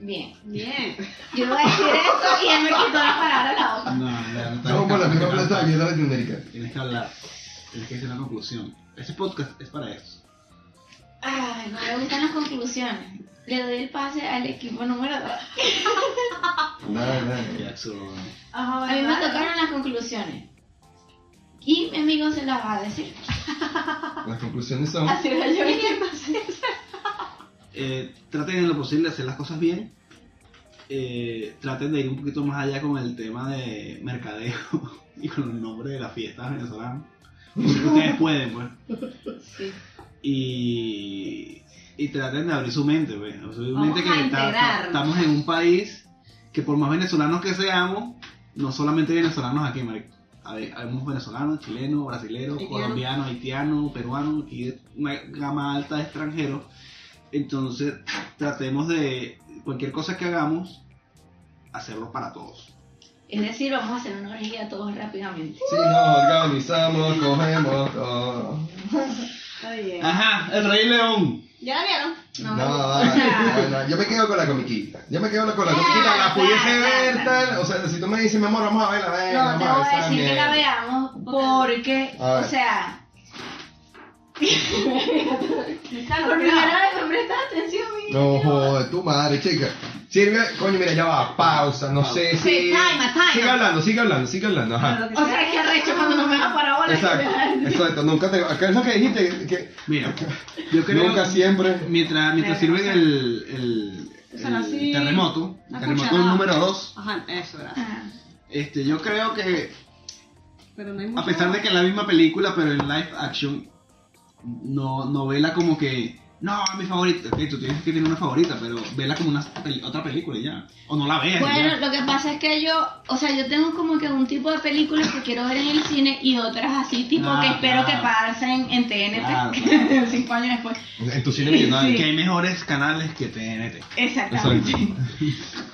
Bien. Bien. Yo iba a decir esto y él me quitó la palabra de la boca. No, ya, no Somos la misma plata de mierda latinoamericana. Tienes que hablar. Tienes que decir una conclusión. Este podcast es para eso. Ay, no me gustan las conclusiones. Le doy el pase al equipo número 2. Nada, nada. Jackson. Ajá, A mí me tocaron las conclusiones. Y mi amigo se las va a decir. Las conclusiones son. Así era yo. Eh, traten en lo posible de hacer las cosas bien. Eh, traten de ir un poquito más allá con el tema de mercadeo y con el nombre de las fiestas venezolanas. Ustedes pueden, pues. Sí. Y, y traten de abrir su mente, pues. Obviamente a que está- estamos en un país que por más venezolanos que seamos, no solamente venezolanos aquí, marico. Hay, habemos venezolanos, chilenos, brasileños, colombianos, haitianos, peruanos, y una gama alta de extranjeros. Entonces, tratemos de cualquier cosa que hagamos, hacerlo para todos. Es decir, vamos a hacer una orgía todos rápidamente. Si nos organizamos, cogemos todo. Está bien. Ajá, el Rey León. ¿Ya la vieron? No, No, bueno, yo me quedo con la comiquita. Yo me quedo con la Ah, comiquita, la pudiese ver tal. O sea, si tú me dices, mi amor, vamos a verla, ven, No, te a voy ver a decir que la veamos porque, ver. o sea, por primera vez me prestas atención. No joder, tu madre, chica. Sirve, coño, mira, ya va, pausa, no sé si. Sí, time, time. Sigue hablando, sigue hablando, sigue hablando, ajá. O sea, que arrecho cuando no me da para bola. Exacto, exacto, nunca te. ¿Qué es lo que dijiste? Que, Mira, yo creo nunca siempre. Mientras, mientras sirven el, el, el terremoto, una terremoto número 2, Ajá, eso era. Ah, este, yo creo que Pero no hay a pesar de que es la misma película, pero en live action, no, no vela como que, no, mi favorita, ok, tú tienes que tener una favorita, pero vela como una peli- otra película y ya, o no la veas y Bueno, ya. lo que pasa es que yo, o sea, yo tengo como que un tipo de películas que quiero ver en el cine y otras así, tipo Ah, que espero claro. que pasen en TNT Claro, cinco años después. En tu cine millonario. Que hay mejores canales que TNT. Exactamente.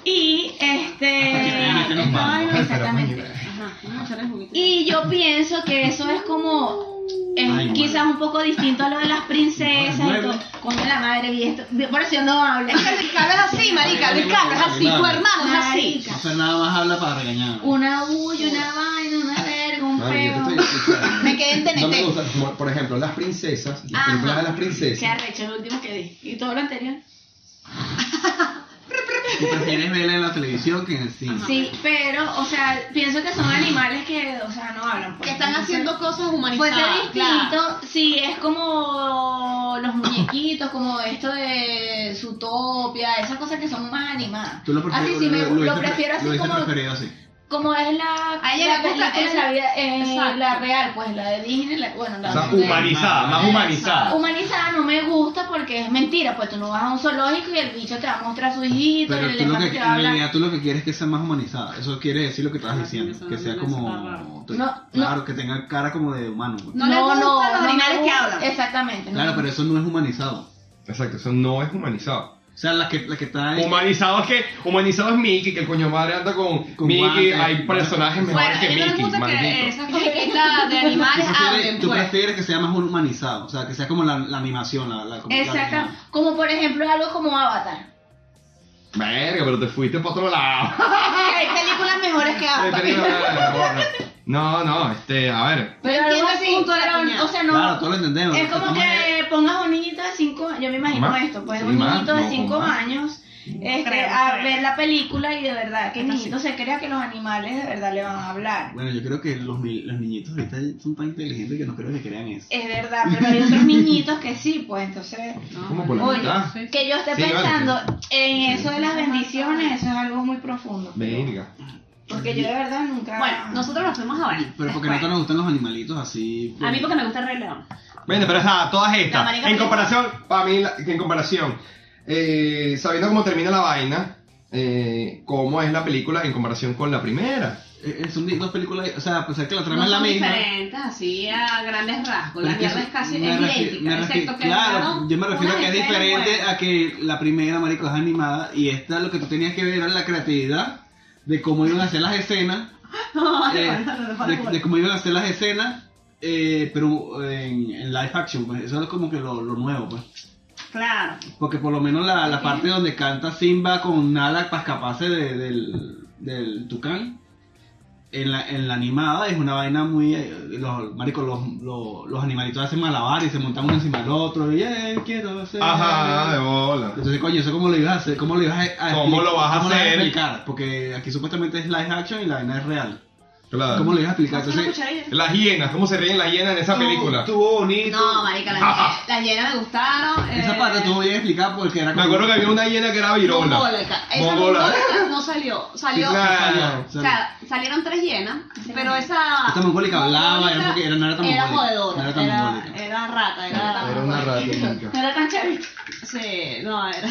Y este. Hasta que TNT nos vaina, Exactamente. Ajá, vamos a echarle un poquito. Y yo pienso que eso es como. Es Ay, quizás un poco distinto a lo de las princesas y todo. Coño la madre, vi esto. Por eso yo no hablo. Es que Ricardo es así, marica. Ricardo es así. Tu hermano es así. No hacer nada más habla para regañar. Una bulla, una vaina, una verga, un feo. Me quedé en No me TNT. gusta, como, por ejemplo, las princesas, las Ajá. películas de las Qué princesas. arrecho el último que di. Y todo lo anterior. Tú prefieres verla en la televisión que en el cine. Sí, pero, o sea, pienso que son animales que, o sea, no hablan. pues. Que están haciendo cosas humanizadas. distinto, claro. sí, es como los muñequitos, como esto de Zootopia, esas cosas que son más animadas. Tú lo prefieres, así sí, me, lo, hubiese- prefiero así lo como, preferido así. Como es la, A ella la le gusta, ella- la, vida, eh, la real, pues la de Disney, la, bueno, la O sea, de- humanizada, más humanizada. Humanizada no me gusta porque es mentira, pues tú no vas a un zoológico y el bicho te va a mostrar su hijito, Pero el tú lo que, te en va a realidad tú lo que quieres es que sea más humanizada. Eso quiere decir lo que estabas Ah, diciendo. Que no sea como... No, claro, que tenga cara como de humano. pues. No le gustan los me animales que hablan. Exactamente. no. Claro, pero eso no es humanizado. Exacto, eso no es humanizado. O sea, la que, la que está ahí... Humanizado es que, humanizado es Mickey, que el coño madre anda con, Con Mickey, guantes. hay personajes mejores Bueno, que a mí no me Mickey, gusta que esas cositas de Tú animales prefieres, hablen, tú pues. prefieres que sea más humanizado, o sea, que sea como la, la animación, la, la Exacto. Como por ejemplo algo como Avatar. Verga, pero te fuiste para otro lado. Hay películas mejores que Avatar. No, no, este, a ver. Pero Entiendo algo el así, punto de la o sea, no. Claro, todos lo entendemos. es como que pongas un niñito de 5 años, yo me imagino Más. esto, pues Sí, un más, niñito de no, 5 más. años este, Creo, a creo. ver la película y de verdad que el Esta niñito se crea que los animales de verdad le van a hablar. Bueno, yo creo que los, los niñitos ahorita son tan inteligentes que no creo que crean eso. Es verdad, pero hay otros niñitos que sí, pues entonces... No, Como por la Oye, mitad. Que yo esté Sí, vale, pensando en eso de las bendiciones, eso es algo muy profundo. Verga. Porque yo de verdad nunca... Bueno, nosotros nos fuimos a ver. Pero porque no te nos gustan los animalitos así. A mí porque me gusta el Rey León. Bueno, pero nada, todas La estas. En comparación, para mí, en comparación, eh, sabiendo cómo termina la vaina, eh, cómo es la película en comparación con la primera. Eh, eh, son di- dos películas, o sea, a pesar que la trama No es la son misma. diferentes, así a grandes rasgos. pero La es que mierda es casi me es refi- idéntica, me refi- excepto que Claro, yo me refiero a que es escenas diferente nuevas. a que la primera, marico, es animada. Y esta lo que tú tenías que ver era la creatividad de cómo iban a hacer las escenas. No, eh, no, no, no, de, no, de cómo iban a hacer las escenas. eh, pero en, en live action, pues eso es como que lo, lo nuevo, pues. Claro. Porque por lo menos la, la parte donde canta Simba con Nala para escaparse de- del, del tucán, en la, en la animada es una vaina muy... eh, Los, marico, los, los, los animalitos hacen malabar y se montan uno encima del otro y eh, quiero ser... Ajá, de bola. Entonces, coño, ¿eso cómo lo ibas a hacer? ¿Cómo lo ibas a, a ¿Cómo lo vas a hacer? explicar? Porque aquí supuestamente es live action y la vaina es real. Claro. ¿Cómo le ibas a explicar? Entonces. Las hienas, ¿cómo se ríen las hienas en esa película? Estuvo bonito. No, marica, las las llenas me gustaron. Esa eh, parte estuvo bien explicada porque era Me acuerdo que había una hiena que era virola. Mongólica. Esa Mongola. mongólica no salió. Salió. Claro. O sea, salieron tres llenas, pero esa. Esta mongólica hablaba, era porque era- no era tan Era mongólica. jodedora, No era tan era, mongólica. era rata, era. Era una rata. No era tan chavito. Sí, no, era.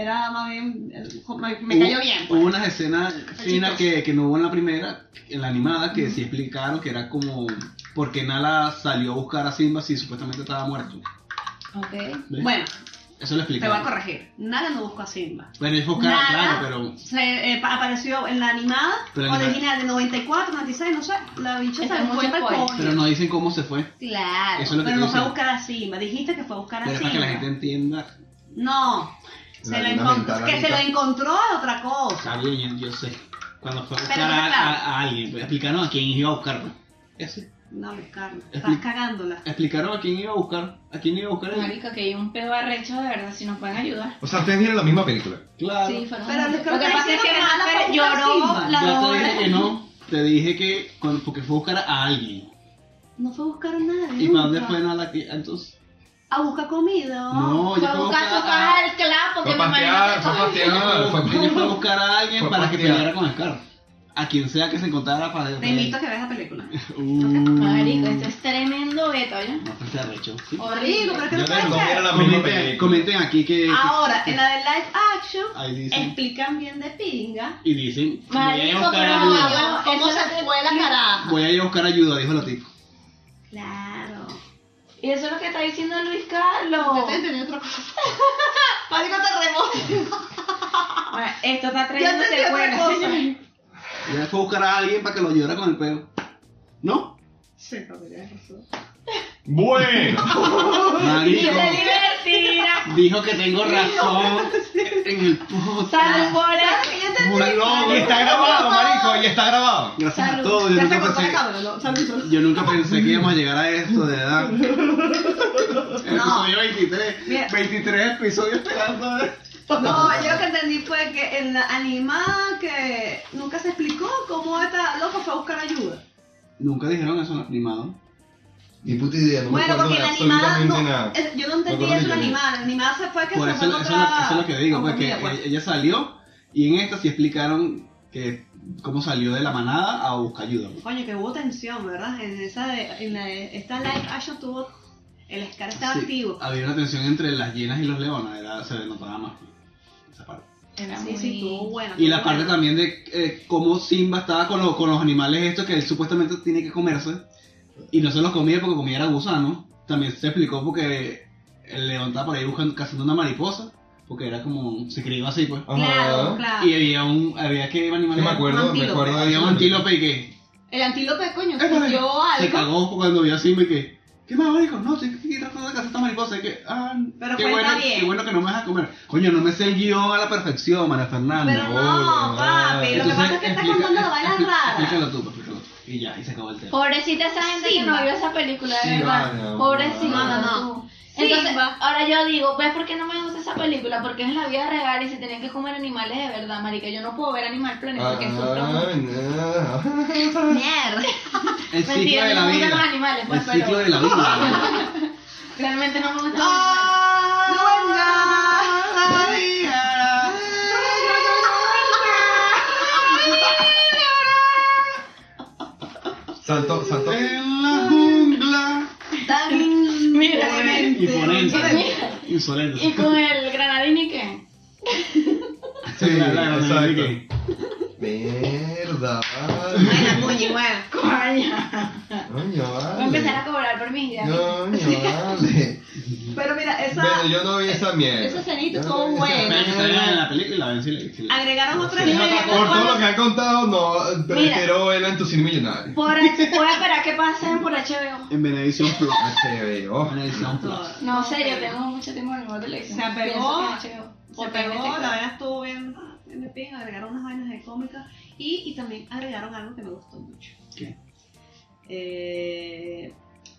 Era más bien. Me, me cayó bien. pues. Hubo unas escenas finas que, que no hubo en la primera, en la animada, que sí explicaron que era como. Porque Nala salió a buscar a Simba si supuestamente estaba muerto. Ok. ¿Ves? Bueno, Eso lo te voy a corregir. Nala no buscó a Simba. Bueno, es buscar, claro, pero. se, eh, pa- apareció en la animada Pero original de 94, 96, no sé. La bicha Eso se fue para el. Pero no dicen cómo se fue. Claro, Eso es lo que pero no fue a buscar a Simba. Dijiste que fue a buscar a Pero Simba. para que la gente entienda. No, se La mental que se lo encontró a otra cosa. Está bien, yo, yo sé. Cuando fue a buscar Pero a, claro. a- a alguien, pues, explicaron a quién iba a buscar. pues. Eso. No, Expli- estás cagándola. Explicaron a quién iba a buscar. ¿A quién iba a buscar él? Marica, que hay un peo arrecho de verdad, si nos pueden ayudar. O sea, ustedes vieron la misma película. Claro. Sí, fueron Pero Lo que que pasa es que Renata lloró la Yo te dije que no. Te dije que cuando, porque fue a buscar a alguien. No fue a buscar a nadie. ¿Y para dónde fue nada aquí? Entonces. A buscar comida. No, Fue yo a buscar su caja a, del porque a me pastear, fue a pastear. fue- a buscar a alguien para que peleara con el carro. A quien sea que se encontrara para. Te invito a que veas la película. Uh, Marico, esto es tremendo beto, ¿ya? No, pues te arrecho. Sí. Horrible, pero es que no puede ser. la Comenten, aquí que. Ahora, en la de live action, Ahí dicen. explican bien de pinga. Y dicen. Voy a ir a Marico, buscar pero ayuda. ¿Cómo eso se que- fue la caraja? Voy a ir a buscar ayuda, dijo la tipa. Claro. Y eso es lo que está diciendo Luis Carlos. Yo te entendí otra cosa. Pánico terremoto. Bueno, esto está Ya trayendo secuelas. Ella fue a buscar a alguien para que lo ayudara con el pelo. ¿No? Sí, tienes razón. Bueno. Marico. Dijo que tengo razón en el podcast. ¡Salud por está grabado, marico, y está grabado. Gracias a Salud. todos. Yo Ya nunca, pensé, cámara, ¿no? Salud, yo nunca pensé que íbamos a llegar a esto, de No. episodio 23. Mira. 23 episodios esperando. ¿eh? No, yo lo que entendí fue que en la animada que nunca se explicó cómo esta loca fue a buscar ayuda. Nunca dijeron eso en el animado. Ni puta idea, no me bueno, acuerdo porque de la animada no, nada. eh, yo no entendí Me acuerdo eso la que animada. La animada se fue que Por se eso, fue eso, a es lo- encontrar eso es lo que digo, porque comida, pues. ella salió y en esta sí explicaron que cómo salió de la manada a buscar ayuda. Coño, que hubo tensión, ¿verdad? En esa de, en la, esta live action tuvo el Scar estaba Sí, activo. Había una tensión entre las hienas y los leones, era, se notaba más esa parte. Era Sí, muy- sí, estuvo buena. Y la parte buena. también de eh, cómo Simba estaba con, los- con los animales estos que él supuestamente tiene que comerse y no se los comía porque comía era gusano. También se explicó porque el león estaba por ahí buscando, cazando una mariposa, porque era como, se crió así pues. Claro, claro. Y había un, había que animal Sí, me acuerdo, me acuerdo Había un antílope y que El antílope, coño, se algo. cagó cuando vio a Simba y que, ¿qué más marico? No, estoy aquí tratando de cazar esta mariposa y que, ah, Pero qué pues bueno, bien. qué bueno que no me dejas comer. Coño, no me sé el guion a la perfección, María Fernanda. Pero no, papi, lo que pasa es que estás contando la vaina rara. Explícalo tú, pues, explícalo tú. Y ya, y se acabó el tema. Pobrecita esa gente que no vio esa película, de verdad. vale, Pobrecita. no, no, no. Entonces, Simba. ahora yo digo, ¿ves por qué no me gusta esa película? Porque es en la vida real y se tenían que comer animales de verdad, marica. Yo no puedo ver Animal Planet porque sufro mucho. Ah, no. Mierda. El ciclo Mentira, de no la me gustan vida. los animales, pues, el pero- ciclo de la vida. Realmente no me gustan los animales. Salto, salto. En la jungla. Tan Mira, Imponente. Mira. Insolente. ¿Y con el granadini qué? Sí, La- la- exacto. Mierda. Puñi, buena. Coño. Coño, Voy a vale. empezar a cobrar por mis días. Coño, vale. Pero mira, esa. Bueno, yo no vi esa mierda. esa escenita Yo estuvo no buena. En la película y la ven si le- si Agregaron otra Sí, escena. Por todo lo que han contado, no, prefiero verla en tu cine millonario. Por, voy a esperar que pasen por HBO. En Benediction Plus. HBO. Benediction Plus. No, serio, tengo mucho tiempo en el televisión. Se apegó. Se O pegó, TNT. la vaina estuvo bien, de pin, agregaron unas vainas de cómica y, y también agregaron algo que me gustó mucho. ¿Qué? Eh,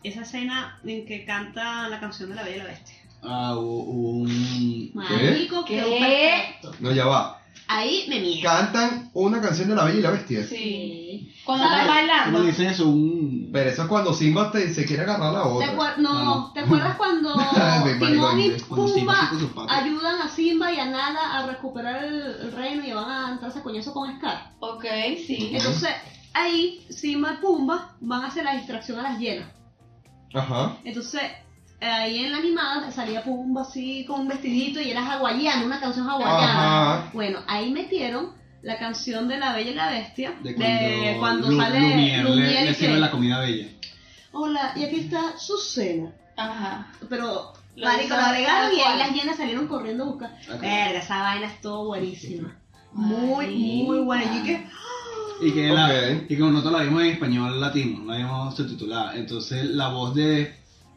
esa escena en que canta la canción de la Bella y la Bestia. Ah, un. Marico, ¿Qué? No, ya va. ahí me miedo. Cantan una canción de la Bella y la Bestia. Sí. Cuando ¿Cómo bailando. dicen eso? Un... Pero eso es cuando Simba te- se quiere agarrar a la ¿Te otra. no, No. ¿te acuerdas cuando Timón y Pumba ayudan a Simba y a Nala a recuperar el, el reino y van a entrarse a coñazo con Scar? Ok, sí. Entonces, ahí Simba y Pumba van a hacer la distracción a las hienas. Ajá. Entonces, ahí en la animada salía Pumba así con un vestidito y era hawaiano, una canción hawaiana. Ajá. Bueno, ahí metieron la canción de La Bella y la Bestia, De de cuando, cuando, Lu- sale Lumière Lumière le, y le que, sirve la comida bella. Hola, y aquí está su cena. Ajá. Pero, Lo marico, lo agregaron y ahí las llenas salieron corriendo a buscar. Verga, esa vaina estuvo buenísima. Muy, muy buena. Y que, Y que, la, y como nosotros la vimos en español latino, la vimos subtitulada. Entonces la voz de,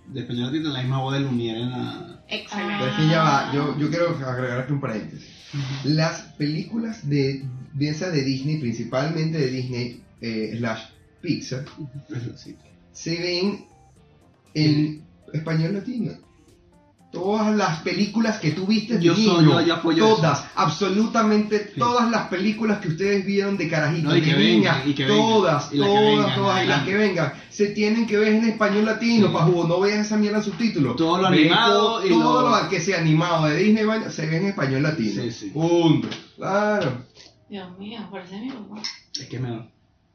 de español latino es la misma voz de Lumière en la... excelente. Pero es que ya va, yo, yo quiero agregar aquí un paréntesis. Las películas de, sea de Disney, principalmente de Disney eh, slash Pixar, Sí. se ven en español latino. Todas las películas que tú viste de Yo soy- niño, yo- yo apoyo todas, absolutamente todas las películas que ustedes vieron de carajitos, No, y de que y vengan, todas, y todas, todas, y las que vengan, se tienen que ver en español latino, Sí. para no veas esa mierda en subtítulos. Todo lo Ve animado todo, y todo lo- lo que sea animado de Disney se ve en español latino. Sí, sí. Punto. Claro. Dios mío, parece mi mamá. Es que mejor.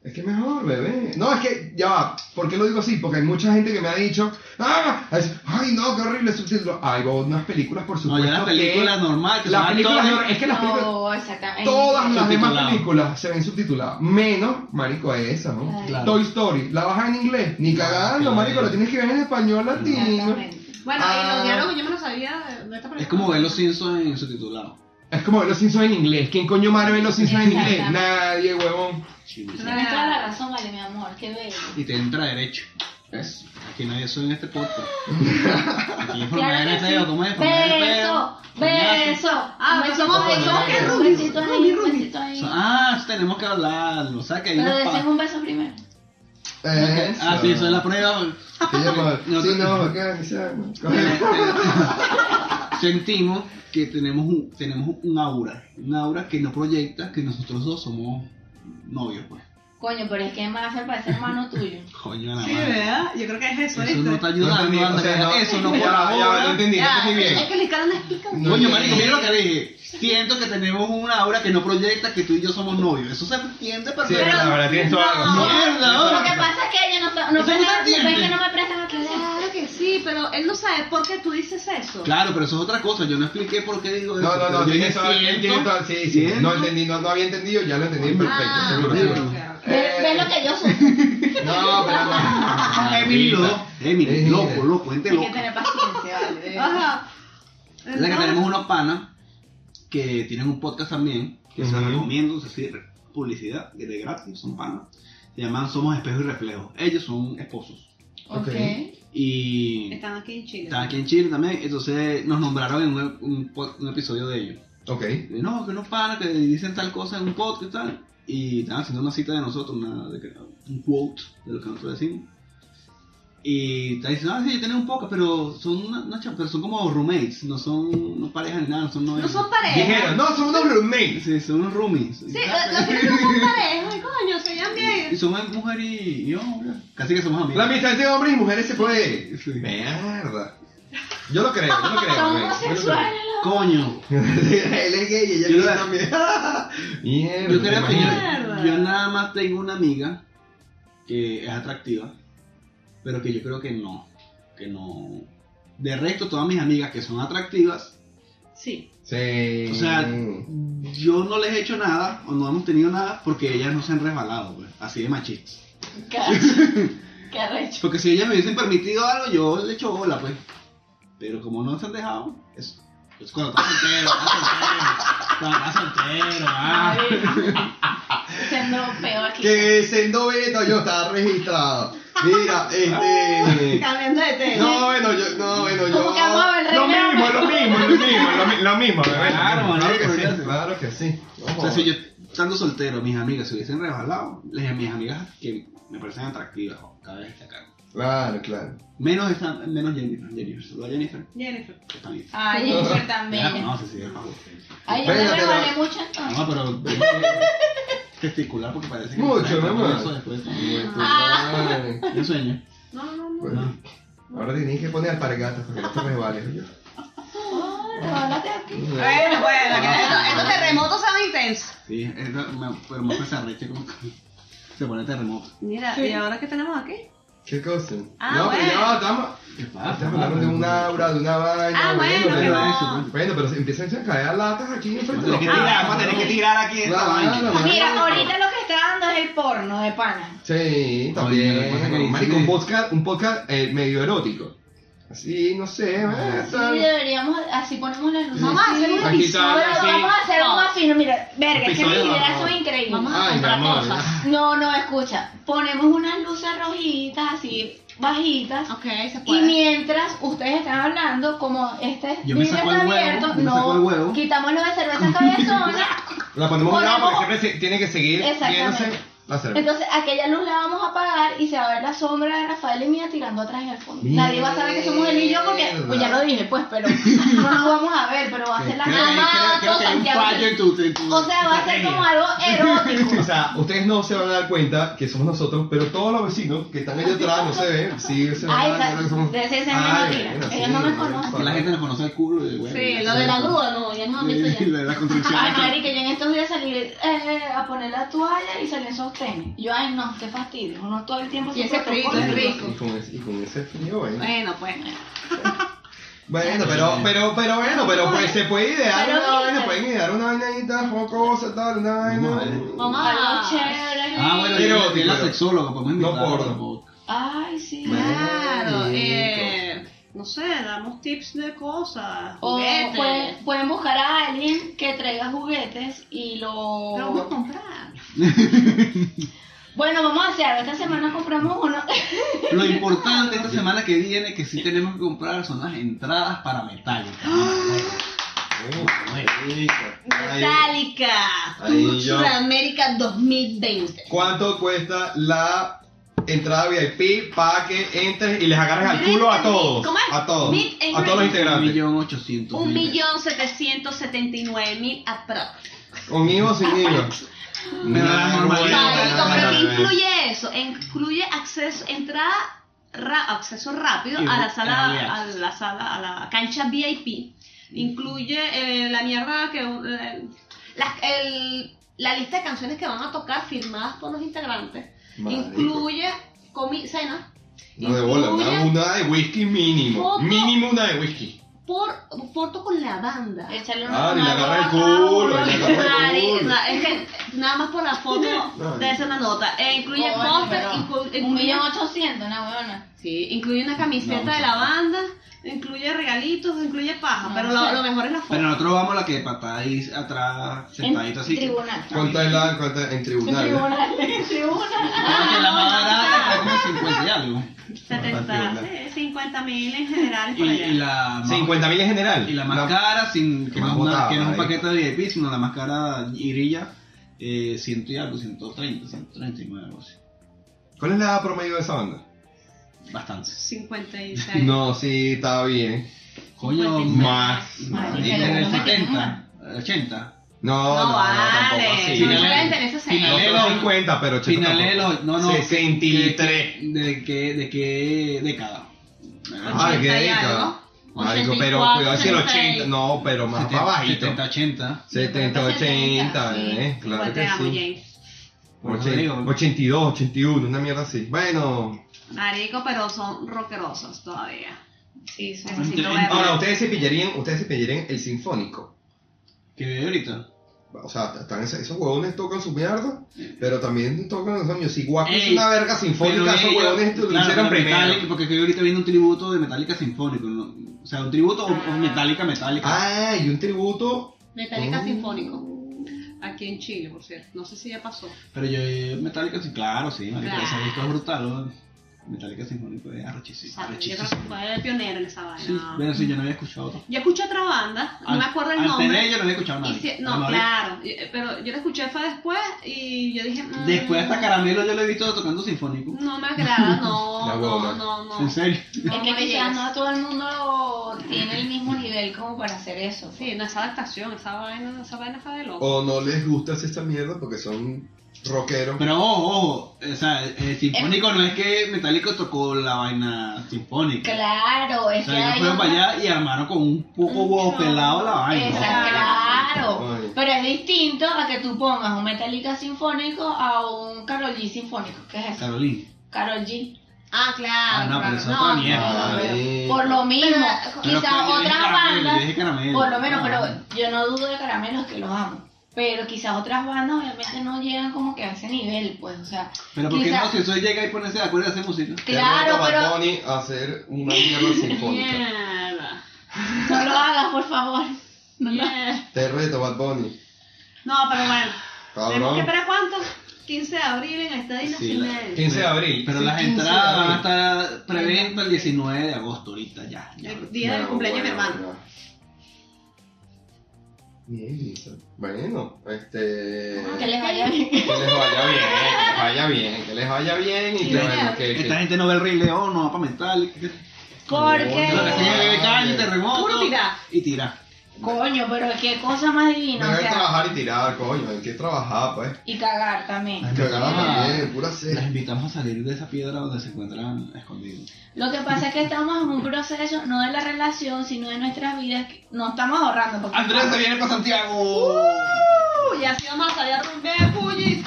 Es que mejor, bebé. No, es que, ya va. ¿Por qué lo digo así? Porque hay mucha gente que me ha dicho, ¡ah! es- ¡Ay, no, qué horrible subtítulo! Hay unas películas, por No, supuesto. ya las que- películas normales, que las son películas actores, no- es que las películas. No, exactamente. Todas las demás películas se ven subtituladas. Menos, marico, esa, ¿no? Claro. Toy Story. ¿La bajas en inglés? Ni cagando, claro. marico. La tienes que ver en español latino. Exactamente. Bueno, Ah. y los diálogos yo me los sabía de, de esta película. Es como ver los Simpsons en subtitulado. Es como ver los Simpsons en inglés. ¿Quién coño madre ve los Simpsons en inglés? Nadie, huevón. Tienes toda la razón, vale, mi amor. Qué bello. Y te entra derecho. ¿Ves? Aquí hay eso en este podcast. Aquí es Claro formar que el sí. ¿cómo es? Formar el Beso, peo. beso. Ah, besito somos- que Ruby, besito ahí, Ruby, un besito ahí. Ah, tenemos que hablarlo. O sea que hay Pero decimos un beso primero. Eso. Ah, sí, eso es la prueba. Llama- No, Sí, no. acá, sea- Sentimos que tenemos un, tenemos un aura. Un aura que nos proyecta que nosotros dos somos novios, pues. Coño, pero es que es más hace parecer hermano tuyo. Coño, nada Sí. ¿verdad? Yo creo que es eso, Eso no está No ayudando. o sea, no- eso no ya, ya, entendí, Ya, entendí bien. es que no explica No. Coño, marico, mira lo que dije. Siento que tenemos una aura que no proyecta que tú y yo somos novios. Eso se entiende Sí, perfectamente. la verdad, tienes toda la razón. Mierda, Lo que pasa es que ellos no, no, no prestan- ven que no me prestan atención. Claro que sí, pero él no sabe por qué tú dices eso. Claro, pero eso es otra cosa. Yo no expliqué por qué digo eso. No, no, no, yo tiene siento- tiene toda, sí, sí, no entendí, no, no había entendido, ya lo entendí perfecto, Ah, seguro, ok, seguro. ok, ok. ¿Ves, lo que yo soy? No, pero no. Emily, no. Emily, Eh. loco, loco, gente Hay que tener paciencia, vale. Ajá. Es la que tenemos unos panas que tienen un podcast también, que se Ujú. recomiendo, es decir, publicidad, que de gratis, son panas. Se llaman Somos Espejo y Reflejo. Ellos son esposos. Ok. Y Están aquí en Chile. están aquí en Chile también, entonces nos nombraron en un, un episodio de ellos. Ok. Y, no, que unos panas que dicen tal cosa en un podcast y tal. Y estaban haciendo una cita de nosotros, una, de un quote de lo que nosotros decimos. Y está diciendo, ah, sí, yo tenía un podcast, pero son una, cha- pero son como roommates, no son no parejas ni nada, no son No novios. son parejas. Dijeron, no, son unos roommates. Sí, son unos roomies. Sí, los chicos no son parejas, coño, se llevan Y bien. son mujer y, y hombre. Casi que somos amigos. La amistad entre hombres y mujeres se puede. Sí. Mierda. Yo lo creo, yo lo creo. Son homosexuales. Coño. Él es gay y ella también. Mierda. yo creo que Mierda. yo, yo nada más tengo una amiga que es atractiva, pero que yo creo que no. Que no. De resto, todas mis amigas que son atractivas, Sí. Sí. o sea, yo no les he hecho nada, o no hemos tenido nada, porque ellas no se han resbalado, pues, así de machistas. Qué. Qué arrecho. Porque si ellas me hubiesen permitido algo, yo le echo bola, pues. Pero como no se han dejado, es, es cuando estás soltero, estás soltero, cuando estás soltero, ah. Siendo peor aquí. Que siendo Beto yo estaba registrado. Mira, este. Cambiando de tema. No, bueno, yo, no, bueno, yo. Como que vamos a ver el Lo mismo, lo mismo, lo mismo, lo, mi- lo mismo, bebé. Claro, claro que sí, claro que sí. O sea, si yo estando soltero, mis amigas se hubiesen resbalado, les mis amigas que me parecen atractivas, cada vez destacar. Claro, claro. Menos, esa, menos Jennifer. Jennifer, Jennifer. Jennifer. Que está bien. Ay, Jennifer también. No, sí, sí, por favor. Ay, yo Bueno, me pero- rebalé mucho entonces. No, pero. Testicular porque parece que. Mucho, no mi amor. Eso después. Ah. Yo sueño. No, no, no. Bueno, ahora tienes que poner alpargatas para que no te resbales. aquí. Bueno, bueno, que estos, terremotos son intensos. Sí, es, me, pero me se arrecha como. Se pone terremoto. Mira, ¿y ahora qué tenemos aquí? ¿Qué cosa? Ah, no, pero ya estamos. Estamos hablando de un aura, de una vaina. Ah, bueno, pero, pero- bueno, pero se empiezan a caer latas aquí enfrente de Vamos a tener que los tirar, carros. vamos a tener que tirar aquí esta Claro, vaina. claro. Mira, ahorita lo que está dando es el porno de pana. Sí, también. Marico, un podcast, un podcast eh, medio erótico. Así, no sé. eh, Sí, tal. deberíamos, así ponemos la luz. Vamos a hacer un Aquí está, Pero así. vamos a hacer algo más fino, mira, verga, es que Episodio ideas amor. son increíbles. Vamos a Ay, mi comprar amor. cosas. No, no, escucha, ponemos unas luces rojitas, así, bajitas, Ok, se y puede. mientras ustedes están hablando, como este Yo me vidrio saco está el huevo, abierto, yo me saco el no, huevo. quitamos lo de cerveza cabezona, La ponemos a un lado porque Ponemos- siempre se- tiene que seguir Exactamente. viéndose. Entonces aquella luz la vamos a apagar y se va a ver la sombra de Rafael y mía tirando atrás en el fondo. Mierda. Nadie va a saber que somos él y yo porque, pues ya lo dije, pues, pero no nos vamos a ver, pero va a ser la mamá, tu O sea, va a ser como algo erótico. O sea, ustedes no se van a dar cuenta que somos nosotros, pero todos los vecinos que están allá atrás no se ven. Sí, se van Ay, a dar cuenta que somos. de ese es Ellos sí, no me conocen. La gente no conoce el culo Sí, lo de la grúa, no, ya no han visto ya. de la construcción. Ay, Mari, que yo en estos días salí eh, a poner la toalla y salí en sostén. Yo, ay, no, qué fastidio. Uno todo el tiempo Y se ese protocolo. es rico. Y con, ese, y con ese frío, bueno. Bueno, pues. Bueno, pero, pero, pero bueno, pero pues se puede idear Pero una vaina, pueden idear una vainita jocosa, tal, una vaina. Vamos a ver. Vamos Algo a. chévere. Ah, bueno, Pero- y tiene la pero- sexóloga, podemos no invitarla porno. tampoco. Ay, sí. Claro, Marico. eh. No sé, damos tips de cosas. O Juguetes. pueden, pueden buscar a alguien que traiga juguetes y lo... Pero vamos a comprar. Bueno, vamos a hacer algo. Esta semana compramos uno. Lo importante esta semana que viene que sí tenemos que comprar son las entradas para Metallica. Ahí. Metallica. Ahí yo. Sudamérica 2020. ¿Cuánto cuesta la entrada VIP para que entres y les agarres al culo a todos? ¿Cómo es? A todos. Meet and A todos los greet. Un integrantes. millón ochocientos Un mil. millón setecientos setenta y nueve mil aprox. Con hijos sin hijos. Pero la normalidad- Marico, pero ¿qué incluye eso? Incluye acceso, entrada, ra- acceso rápido a la sala, ah, a la sala, a la cancha VIP. Incluye eh, la mierda que eh, la, el- la lista de canciones que van a tocar firmadas por los integrantes. Marico. Incluye comi cena. No de bola, una, Incluye una de whisky mínimo. Foto. Mínimo una de whisky. Por foto con la banda. Echarle Ah, una y le agarra el culo. es que nada más por la foto ser una nota. Eh, incluye póster, pero inclu- Un incluye millón ochocientos, una buena. Sí, incluye una camiseta No, de la banda, incluye regalitos, incluye paja, No pero sé. lo, lo mejor es la foto. Pero nosotros vamos a la que patáis atrás, sentadito así. tribunal. ¿Cuánto es la en En tribunal? tribunal. En tribunal. Porque la más barata está como en 50 y algo. 70, sí, 50 mil en general Y, por allá. y la 50 mil en general. Y la más cara, sin, que, no botada, que no es un paquete de VIP, sino la más cara irilla, eh, ciento y algo, 130, 139, algo así. ¿Cuál es la edad promedio de esa banda? Bastante. 56. No, sí, está bien. Coño, 56. Más. Y en el no me 70, 80. No, No no, no, tampoco vale. No Finales- 60. No finales- son 50, pero 80 Finales de tampoco. los. No, no. 63. ¿De, de, qué, ¿De qué década? Ah, ¿de qué 80 década? algo. Marico, pero 84, cuidado si el 86. 80, no, pero más 70, para bajito. 70, 80. 70, 80, sí. eh, claro que amo, sí. James. Por eso Ochen- digo. 82, 81, una mierda así. Bueno, Marico, pero son rockerosos todavía. Sí, sí. Necesito Ent- verlo. ahora ustedes se pillarían, ustedes se pillarían el sinfónico. ¿Qué vive ahorita? O sea, están esos, esos huevones tocan su mierda, pero también tocan los años. Si Guaco es una verga sinfónica, esos huevones lo claro, hicieron primero. Metallica, porque que ahorita viene un tributo de Metallica sinfónico. ¿no? O sea, un tributo o, o Metallica, Metallica. Ah, y un tributo. Metallica Oh. Sinfónico. Aquí en Chile, por cierto. No sé si ya pasó. Pero yo, Metallica, sí, claro, sí, marico, Claro. ese disco es brutal. ¿no? Metallica Sinfónico es arrechísimo. ¿sabes? Yo creo que fue el pionero en esa vaina. Sí, bueno, sí, yo no había escuchado otro. Yo escuché otra banda, no me acuerdo el Antes de nombre. ello no había escuchado nada. si- no, claro, pero yo la escuché fue después y yo dije. mm, Después hasta Caramelo yo lo he visto tocando sinfónico. No me agrada, no, La no, no, no. En serio. No es que quizás no todo el mundo tiene el mismo nivel como para hacer eso. Sí, no, esa adaptación, esa vaina, esa vaina fue de loco. O no les gusta hacer esta mierda porque son rockeros. Pero ojo, ojo, o sea, el sinfónico no es que Metallica tocó la vaina sinfónica. Claro, O es que sea, ellos hay fueron para allá y armaron con un poco huevo pelado la vaina. Exacto, claro. Ay. Pero es distinto a que tú pongas un Metallica sinfónico a un Karol G sinfónico. ¿Qué es eso? Carolina. Karol G. Ah, claro. Ah, no, pero eso es otra mierda. Por lo mismo, quizás que otras bandas, por lo menos, Ah. pero yo no dudo de caramelos que los amo. Pero quizás otras bandas obviamente no llegan como que a ese nivel, pues, o sea. Pero ¿por qué quizás- no? Si eso llega y ponerse de acuerdo y hacer música. Claro, Te reto a pero- Bad Bunny a hacer una mierda sinfónica. Mierda. No lo hagas, por favor. No. Te reto, Bad Bunny. No, pero bueno. Tenemos que Cabrón. esperar cuánto? 15 de abril en el Estadio Sí, Nacional. 15 de abril. Pero Sí, las 15 de entradas van a estar preventa el 19 de agosto, ahorita ya. ya. El día del cumpleaños de mi hermano. Bien, Lisa. Bueno, este. Que les vaya bien. Que les vaya bien, que les vaya bien, que les vaya bien y Sí, que bueno, que. que- Esta gente no ve el Rey León, no va para mental. Lo que Porque. se bebe caña, terremoto. Puro tirar. Y tira. Coño, pero qué cosa más divina. Venga O sea, trabajar y tirar, coño, hay que trabajar, pues. y cagar también. Ay, Cagada Ah. también, pura Las sed. invitamos a salir de esa piedra donde se encuentran escondidos. Lo que pasa es que estamos en un proceso, no de la relación, sino de nuestras vidas. que No estamos ahorrando. Porque Andrés se viene para Santiago. Uh, y así vamos a salir a rumbear, Pullis.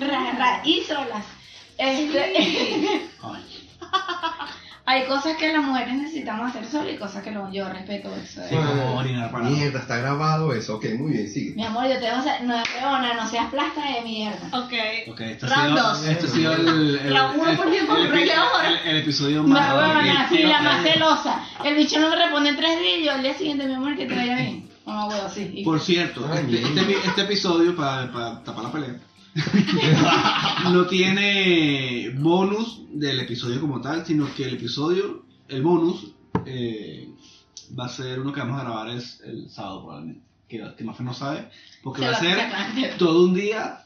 Ra, ra, y solas. Este, Ay. Hay cosas que las mujeres necesitamos hacer solas y cosas que lo, yo respeto eso. ¿eh? Sí, como orinar parado. Mierda, está grabado eso. Ok, muy bien, sigue. Mi amor, yo te voy a hacer, no es peona, no seas plasta de mierda. Ok. Ok, esto ha Round sido, dos. esto ha sido el, el, La uno por tiempo, el, León. el- el episodio No, más huevona, sí, la más el- celosa. El bicho no me responde en tres días y yo al día siguiente, mi amor, que te vaya bien. No, huevo, sí. Por cierto, Ay, este, este, este episodio, para tapar la pelea, no tiene bonus del episodio como tal, sino que el episodio, el bonus, eh, va a ser uno que vamos a grabar es el sábado probablemente. Que, que Maffer no sabe, porque Se va a ser todo un día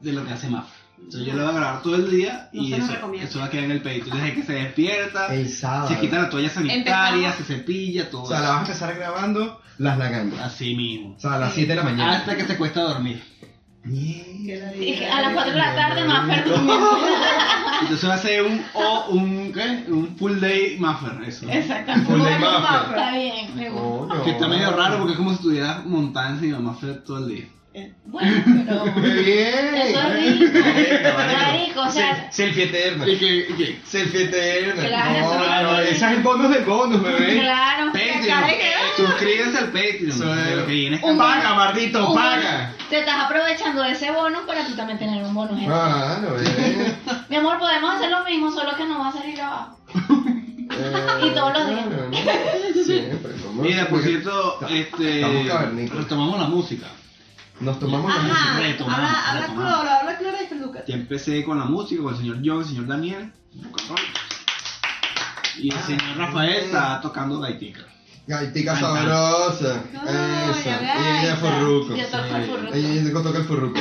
de lo que hace Maffer. Entonces yo lo voy a grabar todo el día No y eso, eso va a quedar en el peito. Desde que se despierta, El sábado. se quita la toalla sanitaria, Empezamos. se cepilla, todo. O sea, la vas a empezar grabando las lagandas. Así mismo. O sea, a las 7 de la mañana. Hasta que se cuesta dormir. A las 4 de la tarde más perdón. Entonces va a ser un, o un, ¿qué? un full day muffer, eso. Exactamente. Full day muffin. Está bien, me gusta. Coño. Que está medio raro porque es como si estuvieras montada encima de muffer todo el día. Bueno, pero. Muy bien. Eso es rico. Marico, marico. Marico, o sea- Se- Selfie eterna. Y y Selfie eterna. Claro, no, eso no, es. ese es el bonus del bonus, bebé. Claro. Patreon, suscríbanse al Patreon. Eso lo que viene es Un Paga, maldito, un- paga. Te estás aprovechando de ese bonus para tú también tener un bonus. Ah, no, bebé. Mi amor, podemos hacer lo mismo, solo que no va a salir. Eh, Y todos los días. claro, ¿no? Siempre. ¿cómo? Mira, por cierto, este, retomamos la música. Nos tomamos la Ajá. música. retomamos, Habla, habla retomamos. claro, habla claro y peluca. Ya empecé con la música, con el señor John, el señor Daniel, y el señor Rafael está tocando gaitica. Gaitica sabrosa. Esa. Y ella. Yo el furruco. Ella toca el furruco.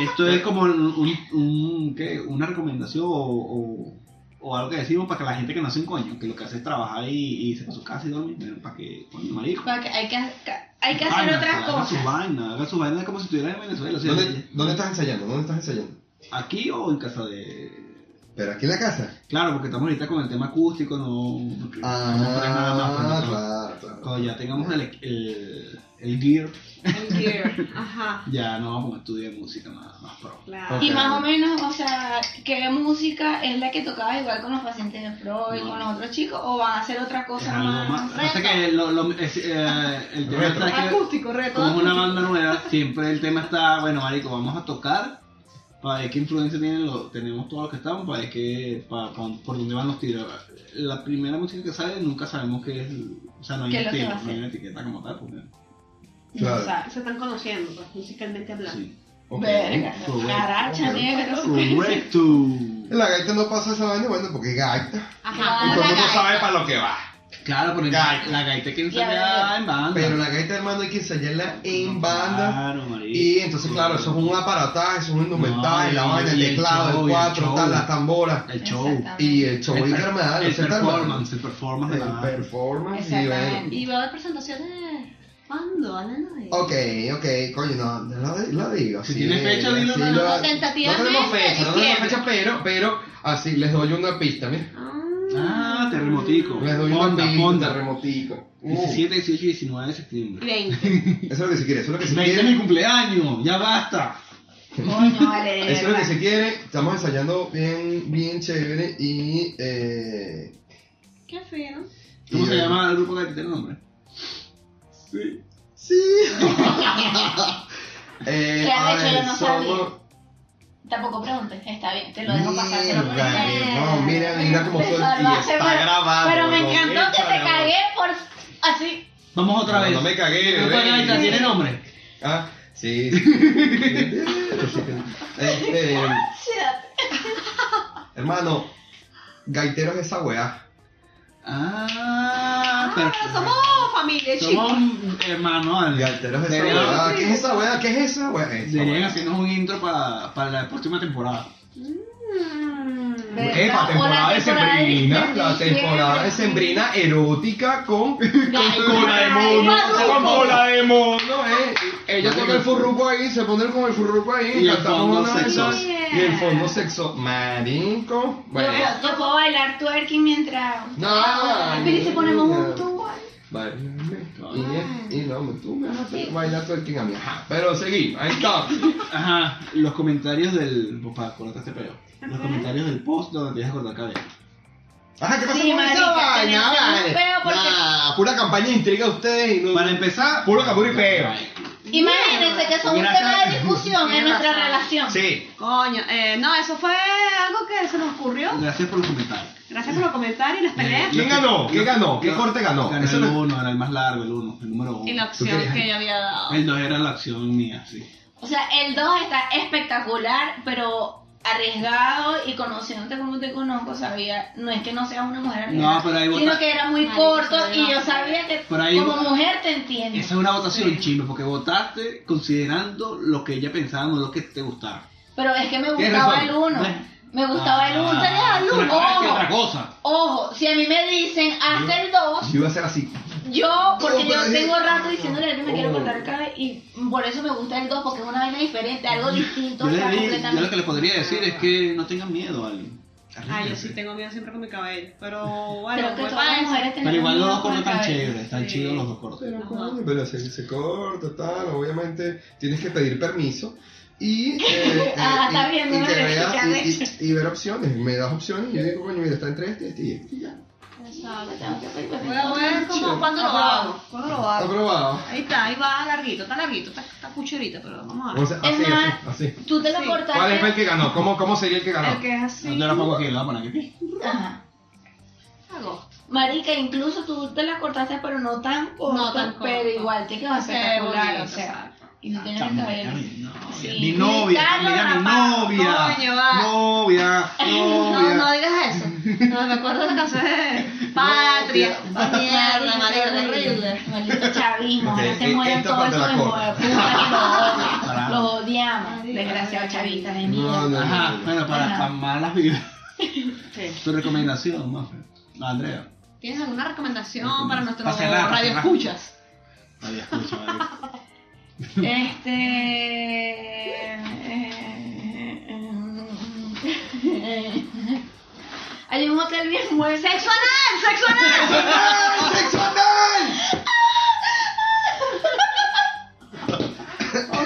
Esto es como un, un, un- ¿qué? una recomendación o, o, o algo que decimos para que la gente que no hace un coño, que lo que hace es trabajar y, y se va a su casa y dormir, para que, coño, marico. Para que hay que, hay que hacer Vaina, otras Haga sus cosas. vainas, haga sus vainas como si estuviera en Venezuela. o sea, ¿Dónde, ¿Dónde estás ensayando? ¿Dónde estás ensayando? ¿Aquí o en casa de.? Pero aquí en la casa. Claro, porque estamos ahorita con el tema acústico, no. no pones nada más, pues, Ah, no- claro, claro. Cuando ya tengamos el, el, el gear, El gear. Ajá. ya no vamos a de música más, más pro. Claro. Y más o menos, o sea, ¿qué música es la que tocabas igual con los pacientes de Freud, No. con los otros chicos? ¿O van a hacer otra cosa más? más. Que lo, lo- es, eh, el tema está que. Acústico, reto. como una banda nueva, siempre el tema está, bueno, marico, vamos a tocar para ver qué influencia tienen los, tenemos todos los que estamos, para ver qué, para, para- por dónde van los tiros. La primera música que sale nunca sabemos qué es, o sea, no hay, ¿Qué es lo que estilo, va a no hay una etiqueta como tal, porque, Claro. O sea, Se están conociendo, pues, musicalmente hablando. sí. Ok. Verga, caracha negra. Correcto. La gaita no pasa esa vaina, bueno, porque es gaita. Ajá. Y todo el mundo gaita. sabe para lo que va. Claro, pero Gaita. la gaita hay que Ya, ensayar ya. en banda. Pero la gaita, hermano, hay que ensayarla en banda. Claro, marico. Y entonces, claro, eso es un aparataje, eso es un indumentaje, No, la vaina, el teclado, show, el y el cuatro, show. tal, las tamboras. El show. Y el show intermedial, el performance, el performance de El performance y va a haber presentaciones. ¿Cuándo? ¿Alena? Ok, ok, coño, no, no la, la digo. Si sí, tiene fecha, dilo, sí, no, lo- no, No tenemos fecha, no tenemos fecha, pero, pero, así, les doy una pista, mira. Ah, terremotico. Les doy Honda, Honda. terremotico. Uh, 17, 18 y 19 de septiembre. 20. Eso es lo que se quiere, eso es lo que se 20 es quiere. mi cumpleaños, ya basta. Coño, vale, de Eso es lo que verdad. se quiere. Estamos ensayando bien, bien chévere y. Eh, Qué fino. ¿Cómo y, se eh, llama el grupo que tiene nombre? Sí. Sí. eh, Que a de hecho ver, yo no somos- sabía. Tampoco preguntes, está bien, te lo dejo pasar. se lo no, mira, mira cómo soy y está pero- grabado. Pero me encantó que te cagué por así. Vamos otra No, vez. no me cagué, ¿El grupo de bebé. tiene nombre? Ah, sí. sí. Este, hermano, gaiteros es esa weá. Ah, Ah, somos familia, chicos. Somos hermanos. Esa Deberían- weá. ¿Qué es esa weá? ¿Qué es esa weá? Deberían hacernos un intro para, para la próxima temporada. Epa, temporada la de temporada de- sembrina, de la temporada de diciembre. sembrina erótica con, con cola de mono, con cola de mono, eh. Ella toca el furruco ahí, se pone con el furruco ahí, Y el cantamos fondo sexo. Y el fondo sexo, marico. Bueno, Yo, puedo bailar twerking mientras. No, Pero y si ponemos no. Un tubo. Vale. Y, y no, tú me vas a hacer bailar twerking a mí. Ajá, pero seguimos, ahí está. Ajá, los comentarios del. Para acordarte este peo. Los comentarios del post donde te dejas cortar cabello. Ajá, ¿qué pasa Sí, con esa marica, vaina? Vale. Nah, pura campaña de intriga ustedes y no... Para empezar, Puro capur y peo. Imagínense que son un tema de discusión en nuestra razón. relación. Sí. Coño, eh, no, eso fue algo que se nos ocurrió. Gracias por los comentarios. Gracias por los comentarios y las peleas. ¿Quién ganó? ¿Qué ganó? ¿Qué corte ganó? Ganó Eso el no- 1, era el más largo, el 1, el número 1. Y la opción que yo había dado. El 2 era la acción mía, sí. O sea, el 2 está espectacular, pero arriesgado y conociéndote como te conozco, sabía, no es que no seas una mujer arriesgada, No, pero ahí sino que era muy corto y yo sabía que Pero ahí como mujer te entiendo. Esa es una votación Sí. porque votaste considerando lo que ella pensaba, no lo que te gustaba. Pero es que me gustaba el 1. ¿Ves? Me gustaba el 1. Ah, otra Ojo, cosa. ojo, si a mí me dicen haz el 2, Yo iba a ser así. Yo, porque yo tengo rato diciéndole que me quiero Oh. cortar el cabello y por eso me gusta el 2, porque es una vaina diferente, algo distinto, Yo, le o sea, di- yo completamente. lo que les podría decir es que no tengan miedo, Ale. Ay, yo sí tengo miedo siempre con mi cabello. Pero bueno, Creo que fue todas las mujeres tenemos Pero igual los dos cortes están chéveres, están Sí. chidos los dos cortes. Pero, coño, pero se, se corta, tal, obviamente tienes que pedir permiso y, eh, Ah, eh, está y- bien, y no que me veas- ya y- ves. y- y ver opciones, me das opciones y yo digo, coño, mira, está entre este y este y este y ya. Exacto, tengo que pedir permiso. Voy a ver cómo, cuándo lo hago. ¿Cuándo lo hago? Aprobado. Ahí está, ahí va larguito, está larguito, está, está cucherito, pero vamos a ver. Vamos a- Es así, más, así, así. Tú te lo Sí. cortaste. ¿Cuál fue el que ganó? ¿Cómo, cómo sería el que ganó? El que es así. No te la pongo aquí, la voy a poner aquí. Ajá. Hago. Marica, incluso tú te la cortaste, pero no tan corto, No tan corto. pero igual te quedó espectacular, o sea, exacto. Y no Chamo, cabello. mira, mi novia. Mi novia, mira, mi novia. coño, va. Novia, No, novia. no digas eso. No, me acuerdo de la canción de Patria. Mierda, María, horrible. Maldito chavismo, Ok, ahora se eh, mueren esta todos esos hijos de puta que los odiamos, desgraciados chavistas de No, mierda. no. Ajá, bueno, para, malas vidas. Tu recomendación, Mafe. Andrea. ¿Tienes alguna recomendación para nuestros cerrar, para radio escuchas? Este. Hay un hotel bien bueno. ¡Sexo anal! ¡Sexo anal! ¡Anal! ¡Sexo anal!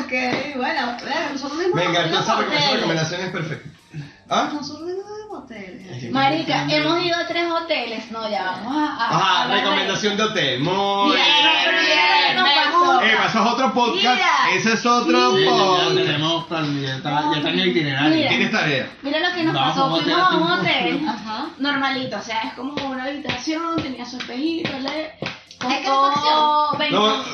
ok, bueno, bueno, nosotros mismos Venga, entonces esa fuimos a esa hoteles. recomendación es perfecta. ¿Ah? Nosotros mismos hoteles. Marica, hemos ido a tres hoteles. No, ya vamos a. a Ajá, de- recomendación de hotel. Muy bien. nos pasó. Eh, eso es otro podcast. Mira. Ese es otro Sí. Ya, ya podcast. tenemos, ya está, ya está en el itinerario. Mira. Tienes tarea. Mira lo que nos Vamos pasó. a un hotel Fuimos a un hotel Ajá. normalito. O sea, es como una habitación, tenía su espejito, le. ¿Hay costó 20 No,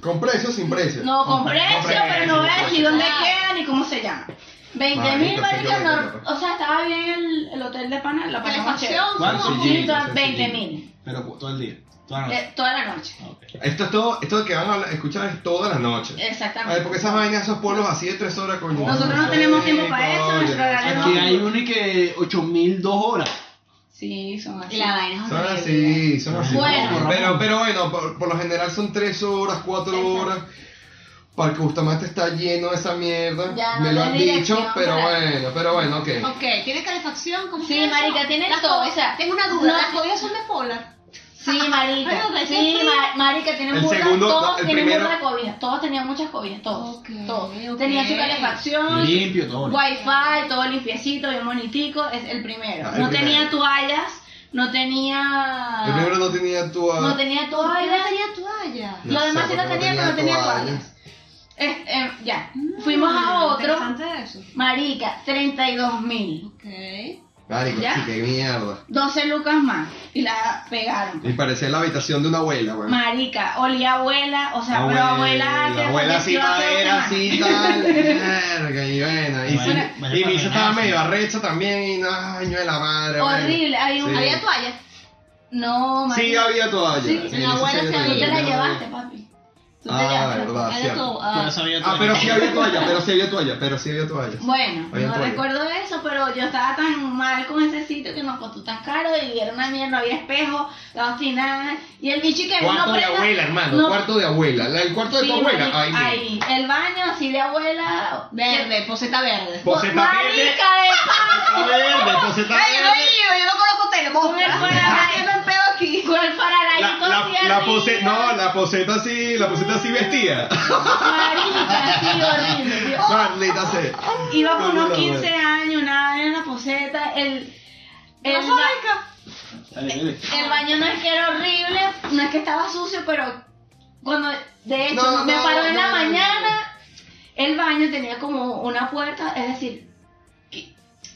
¿Con precio sin precio? No, con Con precio, precio, pero no voy a decir dónde queda ni cómo se llama. 20 mil, Marica, no, o sea, estaba bien el, el hotel de pana, la pasamos chévere. ¿Cuánto? ¿cómo? Sí, Sí, toda- sí, 20 sí. mil, Pero todo el día. Toda la noche. eh, toda la noche. Ah, ok. Esto es todo, esto que van a escuchar es toda la noche. A ver, Exactamente. porque esas vainas, esos polos así de tres horas, coño. Nosotros no tenemos tiempo para eso, horario Aquí hay uno y que 8002 horas. Sí, son así. La vaina es Son horrible. así, son así. Bueno. pero, pero bueno, por, por lo general son tres horas, cuatro Exacto. horas. Parque Bustamante está lleno de esa mierda. Ya, Me no lo han dicho, pero para- bueno, pero bueno, ok. Ok, ¿tiene calefacción? ¿Cómo Sí, marica, tiene Las todo, co- o sea, Tengo una duda, no- ¿las cobijas son de polar? Sí, marica. Sí, marica, tienen El burda, segundo, todos el tienen primero- burda de cobijas, todos tenían muchas cobijas, todos, Ok, todos. ok. Tenía su calefacción, Limpio, todo. wifi, todo limpiecito, bien bonitico, es el primero. Ah, el no primero. tenía toallas, no tenía... El primero no tenía tu. No tenía ¿Por qué no toallas, tenía toalla? No lo demás sí lo no tenía, tenía pero no tenía toallas. Toallas. Es- eh, ya, fuimos a Mm, otro, eso. marica, 32 mil, Ok. Marico, ¿Ya? sí, qué mierda. 12 lucas más, y la pegaron. Y parecía la habitación de una abuela, güey. Marica, olía abuela, o sea, pero abuela que abuela así madera, así tal, verga, y bueno, y, Bueno, sí, bueno, y para Misa estaba medio arrecha también, y no, año de la madre. Horrible, hay un... Sí. ¿Había toallas? No, Sí, marica. había toalla. Sí, En la abuela sí se había te la llevaste, papi. Ah, verdad, cierto. Ah. Ah, pero sí había toalla, pero sí había toalla, pero sí había toalla. Bueno, Había no toalla. recuerdo eso, pero yo estaba tan mal con ese sitio que nos costó tan caro y era una mierda, no había espejo, la nada. Y el bicho que Cuarto no de prenda- abuela, hermano, no- cuarto de abuela. La- El cuarto de tu abuela, marica, ahí. El baño así de abuela. Verde, poseta verde. Poseta Marica verde. de Poseta verde, poseta Ay, yo no he verde. ido, yo no conozco. El Faraday. La, la, pose, no, la poseta así, la poseta así vestida. Marica, sí, horrible. Maldita sea. Iba con unos Coño, la 15 años, nada, en la poseta. El, el, ¿No ba- Dale, dale. el baño no es que era horrible, no es que estaba sucio, pero cuando, de hecho, No, me no, paró en la mañana, el baño tenía como una puerta, es decir,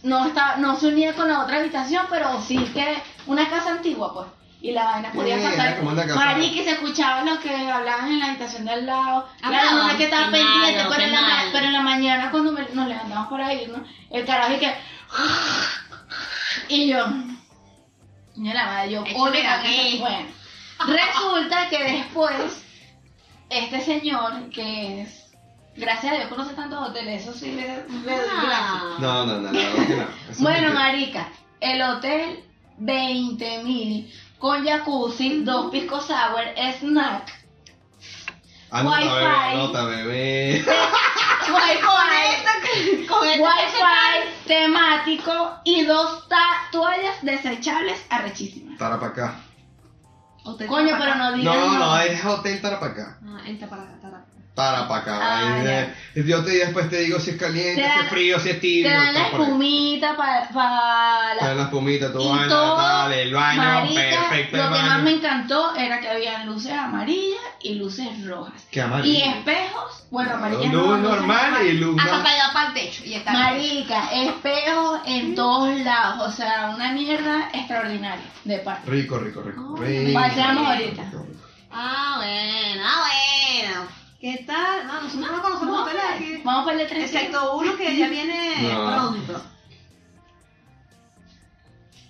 no, estaba, no se unía con la otra habitación, pero sí que una casa antigua, pues. Y la vaina podía pasar. y se escuchaban los que hablaban en la habitación de al lado. Claro, Hablaban, no es que estaba qué pendiente, malo, pero, en la, pero en la mañana cuando me- nos levantamos para ir, ¿no? El carajo y que... Y yo... Señora madre, yo la casa. mí. Bueno, resulta que después, este señor, que es... Gracias a Dios conoce tantos hoteles, eso sí le, le. Ah. No, no, no, la Bueno, marica, el hotel 20 mil con jacuzzi, dos pisco sour, snack, Anota, Wi-Fi. bebé, anota, bebé. wifi, Con wifi temático y dos toallas desechables arrechísimas. Tarapacá. Coño, pero no digas No, no, no. es Hotel Tarapacá. Ah, entra para para acá. Ah, eh, Yo te después te digo si es caliente, Te si es frío, si es Te tibio. dan la ahí. espumita para pa Te dan la... las pumitas, tu y vaina, todo, tal, el baño, marica, perfecto. lo el que baño. más me encantó era que habían luces amarillas y luces rojas. Qué Y amarillo. espejos, bueno, Claro, amarillas luz no, luces normal rojas. y luz. Hasta para allá para el techo. Y está. Marica, espejos en todos lados, o sea, una mierda extraordinaria de parte. Rico, rico, rico. Oh, rico. Ahorita. rico, rico. Ah, bueno, ah, bueno. ¿Qué tal? No, nosotros no conocemos hoteles aquí. Vamos para el de tres. Excepto uno que ya viene No. pronto.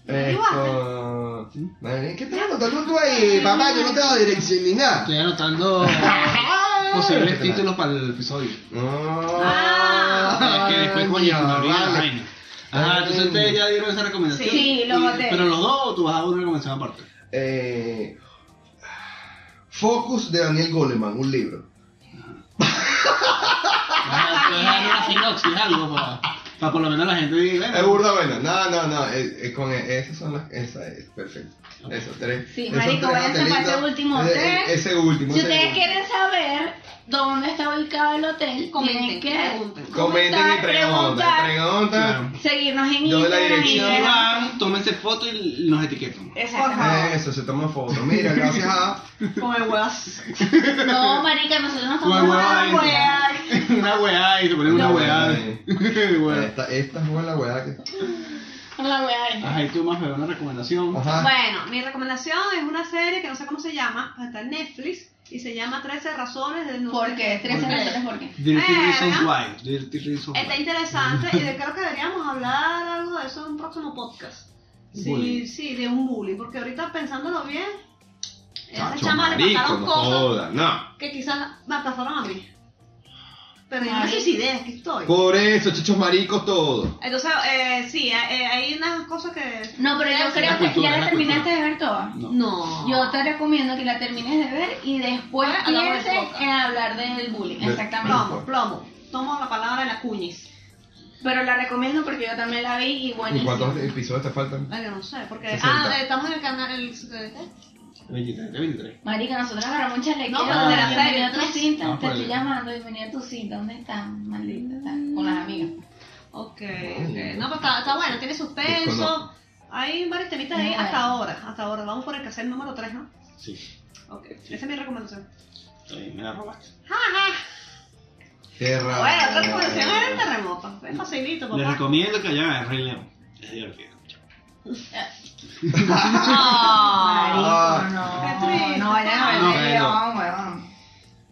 Esto. Madre, ¿Qué estás anotando tú ahí? Papá, yo no te doy dirección ni nada. Estoy anotando posibles títulos para el episodio. Es que después, coño, vale. Ajá, entonces ustedes ya dieron esa recomendación. Sí, los Y- hoteles. Pero los dos, o tú vas a dar una recomendación aparte. Eh, Focus de Daniel Goleman, un libro. Sinopsis, algo, para por lo menos la gente Es burda buena. No, no, no. es- es con esas son las. Esa es perfecto. Esos tres. Sí, esos marico, tres váyanse para ese último hotel. eh, Ese último. Si ese ustedes último. quieren saber dónde está ubicado el hotel, Comenten, tienen que pregunten. Comenten y preguntar, Preguntan. seguirnos en Yo la dirección. Instagram. van, tómense foto y nos etiquetan. Exactamente. Eso, se toma foto. Mira, gracias a. Con el huevas. No, marica, nosotros nos tomamos una hueá. Una weá y se ponen una Bueno. Esta, esta es buena weá que. Una hueá. ahí. Ajá, y tú más me una recomendación. Ajá. Bueno, mi recomendación es una serie que no sé cómo se llama, está en Netflix, y se llama 13 razones de no sé ¿Por qué? 13 ¿Por qué? razones, ¿por qué? Dirty Eh, Reasons. Why. Dirty Reasons Está Why. interesante y de- creo que deberíamos hablar algo de eso en un próximo podcast. Sí, Bullying. sí, de un bullying, porque ahorita pensándolo bien, esas Chacho, chamas le pasaron no cosas joda, no. que quizás me pasaron a mí. Estoy. Por eso, chachos maricos, todo. Entonces, eh, sí, eh, eh, hay unas cosas que... No, pero yo creo que cultura, ya la terminaste cultura. de ver toda. No. No. Yo te recomiendo que la termines de ver y después Ah, pienses en hablar del bullying. De- Exactamente. Plomo, plomo. Tomo la palabra de la cuñis. Pero la recomiendo porque yo también la vi y ¿Y buenísimo. cuántos episodios te faltan? Ay, no sé, porque... 60. Ah, estamos en el canal... El, ¿qué? 23, 23. Marica, nosotros agarramos un chalequeo. No, pero de la serie, tu pues. cinta. No, te estoy el- llamando, bienvenida a tu cinta. ¿Dónde estás, maldita? Está Con las amigas. Ok, ok. No, pero está, está bueno, tiene suspenso. Hay varios temitas ahí hasta ahora. Hasta ahora. Vamos por el cassette número 3, ¿no? Sí. Ok. Esa es mi recomendación. Bien, me la robaste. Ja, ja. Qué raro. Bueno, otra recomendación era el terremoto. Es facilito, Les papá. recomiendo que vayan a ver Rey León. Es divertido. Ah. Marico, no. Qué triste. No vayan a ver No, el no. León, weón.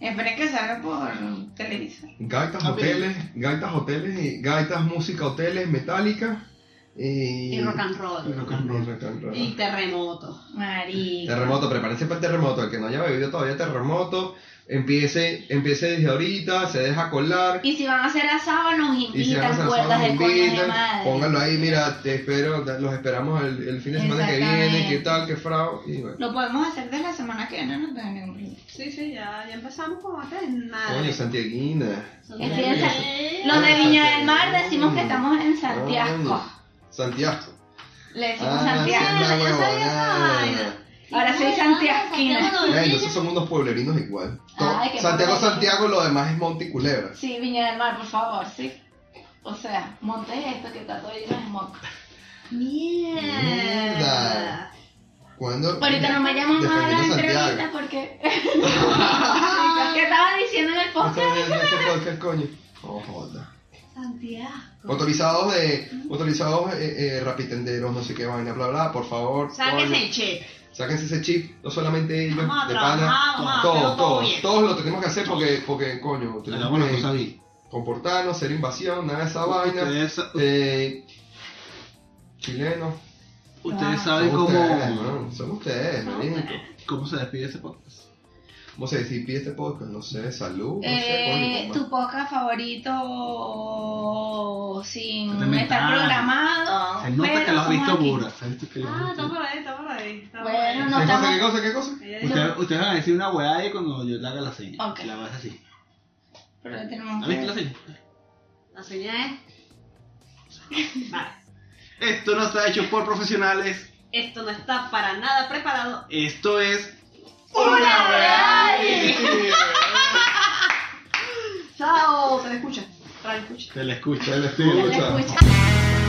Esperen que salga por televisor. Gaitas, bien. hoteles, gaitas, hoteles, y gaitas, música, hoteles, metálica. Y, Y rock and roll. Y rock and roll. Y rock and roll. Y terremoto. Marico. Terremoto, prepárense para el terremoto. El que no haya bebido todavía terremoto, empiece, empiece desde ahorita, se deja colar. Y si van a hacer asado, nos si invitan puertas asado, de coño de madre. pónganlo ahí, mira, te espero, los esperamos el, el fin de semana que viene, qué tal, qué frao, y bueno. Lo podemos hacer desde la semana que viene, no tengo ningún problema. Sí, sí, ya, ya empezamos con hacer nada. Coño, Santiaguina. Es que en Sa- Los de Viña del Mar decimos que estamos en Santiago. Santiago. Le decimos Ah, Santiago. sí, la yo sabía esa huevonada. vaina. Ahora soy santiaguina. Ey, entonces son unos pueblerinos igual. Ay, qué Santiago. Santiago, lo demás es Monte y Culebra. Sí, Viña del Mar, por favor, sí. O sea, monte esto que está todo lleno de smog. Mierda. Mierda. ¿Cuándo? Ahorita no me llaman más a la Defendiendo entrevista Santiago. porque. ¿Qué estaba diciendo en el podcast? ese podcast, coño. Oh, joda. Santiago. Motorizados de. Motorizados eh, eh, rapitenderos, no sé qué vaina, bla, bla, por favor. Sáquese coño. el chip. Sáquense ese chip, no solamente ellos, Vamos a de trabajar, pana. vamos a hacerlo Todos, todo todos, todos lo tenemos que hacer porque, porque coño, tenemos Hagamos las que bien. comportarnos, ser invasión, nada de esa vaina. Ustedes, Eh, chilenos. ustedes Ah. saben Son cómo, ustedes, ¿no? Son ustedes. cómo se despide ese podcast. ¿Cómo se despide este podcast? No sé, salud, no sé, Eh, coño. tu podcast favorito sin estar programado. Se nota pero que lo has visto has Ah, está por ahí, está por ahí. Está por Bueno, ahí. no ¿Qué cosa, estamos- qué cosa, qué cosa? Ella dijo- Ustedes, van a decir una weá ahí cuando yo le haga la seña. Ok. La vas así. Pero ya tenemos ¿Has visto la seña? La señal es. Vale. Esto no está hecho por profesionales. Esto no está para nada preparado. Esto es. ¡Una real! Chao, te escucha. Radio escucha. Se le escucha. Se le Se le escucha.